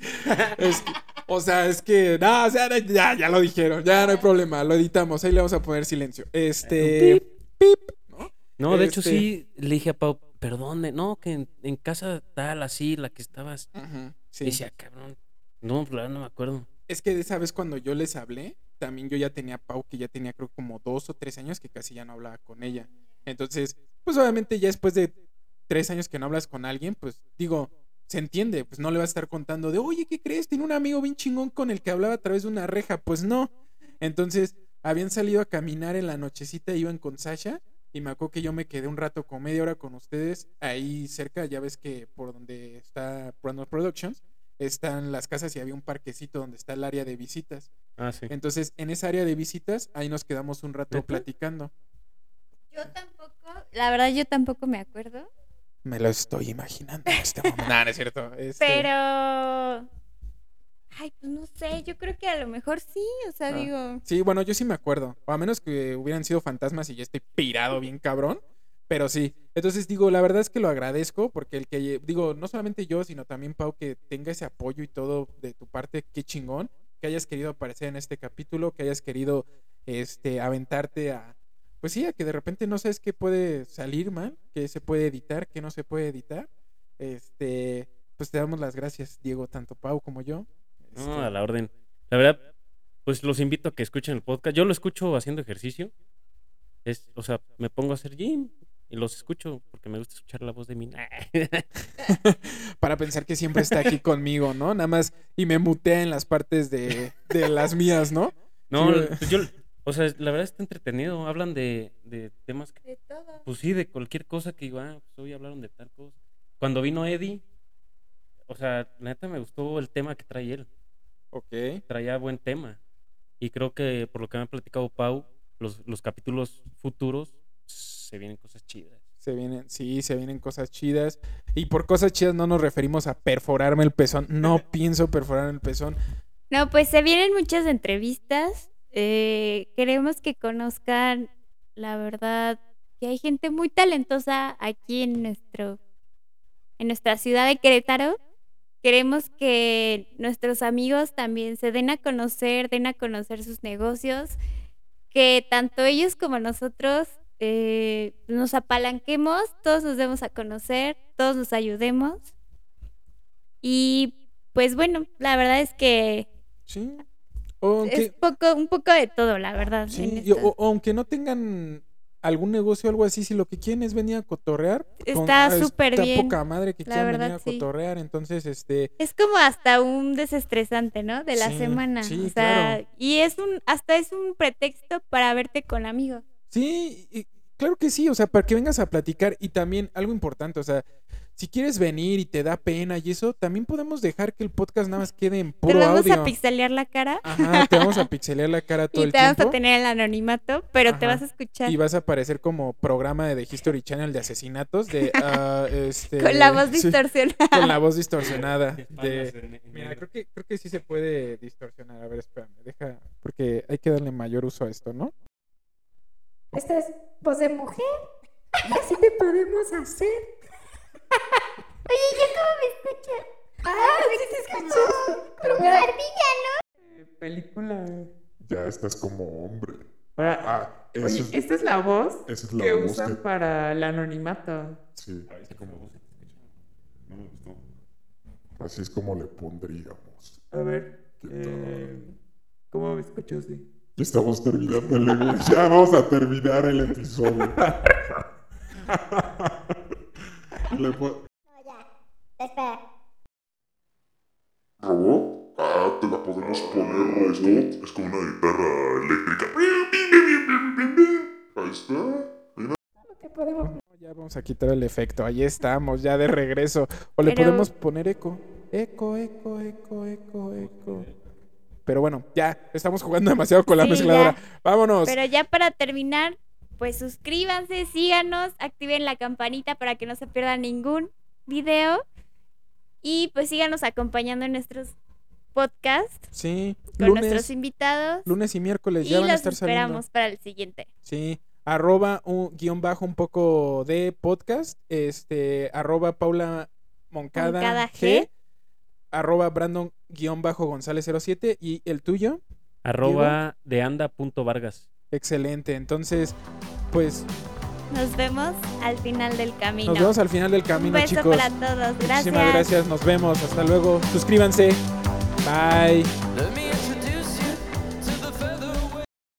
que- o sea, es que. No, o sea, ya, ya lo dijeron. Ya no hay problema. Lo editamos. Ahí le vamos a poner silencio. Este. Pip. ¿no? No, de hecho, Este- sí, le dije a Pau, ¿pero dónde? No, que en, en casa tal, así, la que estabas. Ujú, sí. Y decía, cabrón. No, pues, la verdad no me acuerdo. Es que de esa vez cuando yo les hablé, también yo ya tenía a Pau, que ya tenía creo como dos o tres años que casi ya no hablaba con ella. Entonces, pues obviamente ya después de tres años que no hablas con alguien, pues digo, se entiende, pues no le vas a estar contando de, oye, ¿qué crees? Tiene un amigo bien chingón con el que hablaba a través de una reja. Pues no. Entonces, habían salido a caminar en la nochecita, iban con Sasha. Y me acuerdo que yo me quedé un rato con media hora con ustedes ahí cerca, ya ves que por donde está Brandon Productions, están las casas y había un parquecito donde está el área de visitas. Ah, sí. Entonces, en esa área de visitas, ahí nos quedamos un rato platicando. Yo tampoco, la verdad yo tampoco me acuerdo. Me lo estoy imaginando en este momento. no, no es cierto. este- Pero. Ay, pues no sé, yo creo que a lo mejor sí, o sea, Ah. digo. Sí, bueno, yo sí me acuerdo. O a menos que hubieran sido fantasmas y ya estoy pirado bien cabrón. Pero sí. Entonces digo, la verdad es que lo agradezco porque el que, digo, no solamente yo, sino también Pau, que tenga ese apoyo y todo de tu parte, qué chingón. Que hayas querido aparecer en este capítulo, que hayas querido este, aventarte a. Pues sí, a que de repente no sabes qué puede salir mal, qué se puede editar, qué no se puede editar. Este, pues te damos las gracias, Diego, tanto Pau como yo. No, Este, a la orden. La verdad, pues los invito a que escuchen el podcast. Yo lo escucho haciendo ejercicio. Es, o sea, me pongo a hacer gym y los escucho porque me gusta escuchar la voz de mi. para pensar que siempre está aquí conmigo, ¿no? Nada más y me mutea en las partes de, de las mías, ¿no? No, Sí, yo, o sea, la verdad está entretenido. Hablan de, de temas que, De todo. pues sí, de cualquier cosa que digo, ah, pues hoy hablaron de tal cosa. Cuando vino Eddie, o sea, la neta me gustó el tema que trae él. Ok. Traía buen tema. Y creo que por lo que me ha platicado Pau, los, los capítulos futuros se vienen cosas chidas. Se vienen, sí, se vienen cosas chidas. Y por cosas chidas no nos referimos a perforarme el pezón. No pienso perforar el pezón. No, pues se vienen muchas entrevistas. Eh, queremos que conozcan la verdad que hay gente muy talentosa aquí en nuestro en nuestra ciudad de Querétaro. Queremos que nuestros amigos también se den a conocer, den a conocer sus negocios, que tanto ellos como nosotros eh, nos apalanquemos, todos nos demos a conocer, todos nos ayudemos. Y pues bueno, la verdad es que Sí. Es poco, un poco de todo, la verdad. sí, y- o- aunque no tengan algún negocio o algo así, si lo que quieren es venir a cotorrear. Está súper bien, poca madre que la quieran verdad, venir a sí. cotorrear. Entonces, este, Es como hasta un desestresante, ¿no? De la Sí, semana. sí, o sea, claro. y es un, hasta es un pretexto para verte con amigos. Sí, y- claro que sí, o sea, para que vengas a platicar y también algo importante, o sea, si quieres venir y te da pena y eso, también podemos dejar que el podcast nada más quede en Te puro vamos audio. a pixelear la cara Ajá, te vamos a pixelear la cara todo y el te vamos tiempo a tener el anonimato, pero te vas a escuchar y vas a aparecer como programa de The History Channel de asesinatos de ah, este con la voz sí, distorsionada. con la voz distorsionada De Mira, creo que creo que sí se puede distorsionar. A ver, espérame, deja porque hay que darle mayor uso a esto, ¿no? Esta es voz de mujer. Y así te podemos hacer. Oye, ¿yo cómo me escucho? ¡Ah, sí te escuchó! Pero mira, película. Ya estás como hombre. Para- Ah, eso Oye, es, esta es la voz esa es la que voz usan que- para el anonimato. Sí, así como- No me gustó. Así es como le pondríamos. A ver, ¿Qué eh, ¿cómo me escucho? Sí. Ya estamos terminando el güey. Ya vamos a terminar el episodio. Le po- ¿Robot? Ah, te la podemos poner esto. Es como una guitarra eléctrica. Ahí está. Te podemos Ya vamos a quitar el efecto. Ahí estamos, ya de regreso. O le Pero- podemos poner eco. Eco, eco, eco, eco, eco. Pero bueno, ya estamos jugando demasiado con la Sí, mezcladora. ya. Vámonos. Pero ya para terminar, pues suscríbanse, síganos, activen la campanita para que no se pierda ningún video. Y pues síganos acompañando en nuestros podcasts Sí, con lunes, nuestros invitados. lunes y miércoles y ya van a los estar saliendo. esperamos para el siguiente. Sí, arroba un guion bajo un poco de podcast, este, arroba Paula Moncada, Moncada G, G. arroba Brandon guion bajo González 07 y el tuyo, Arroba de anda punto Vargas. Excelente. Entonces, pues Nos vemos al final del camino. nos vemos al final del Un camino, beso chicos. para todos. Gracias. Muchísimas gracias, nos vemos, hasta luego. Suscríbanse. Bye.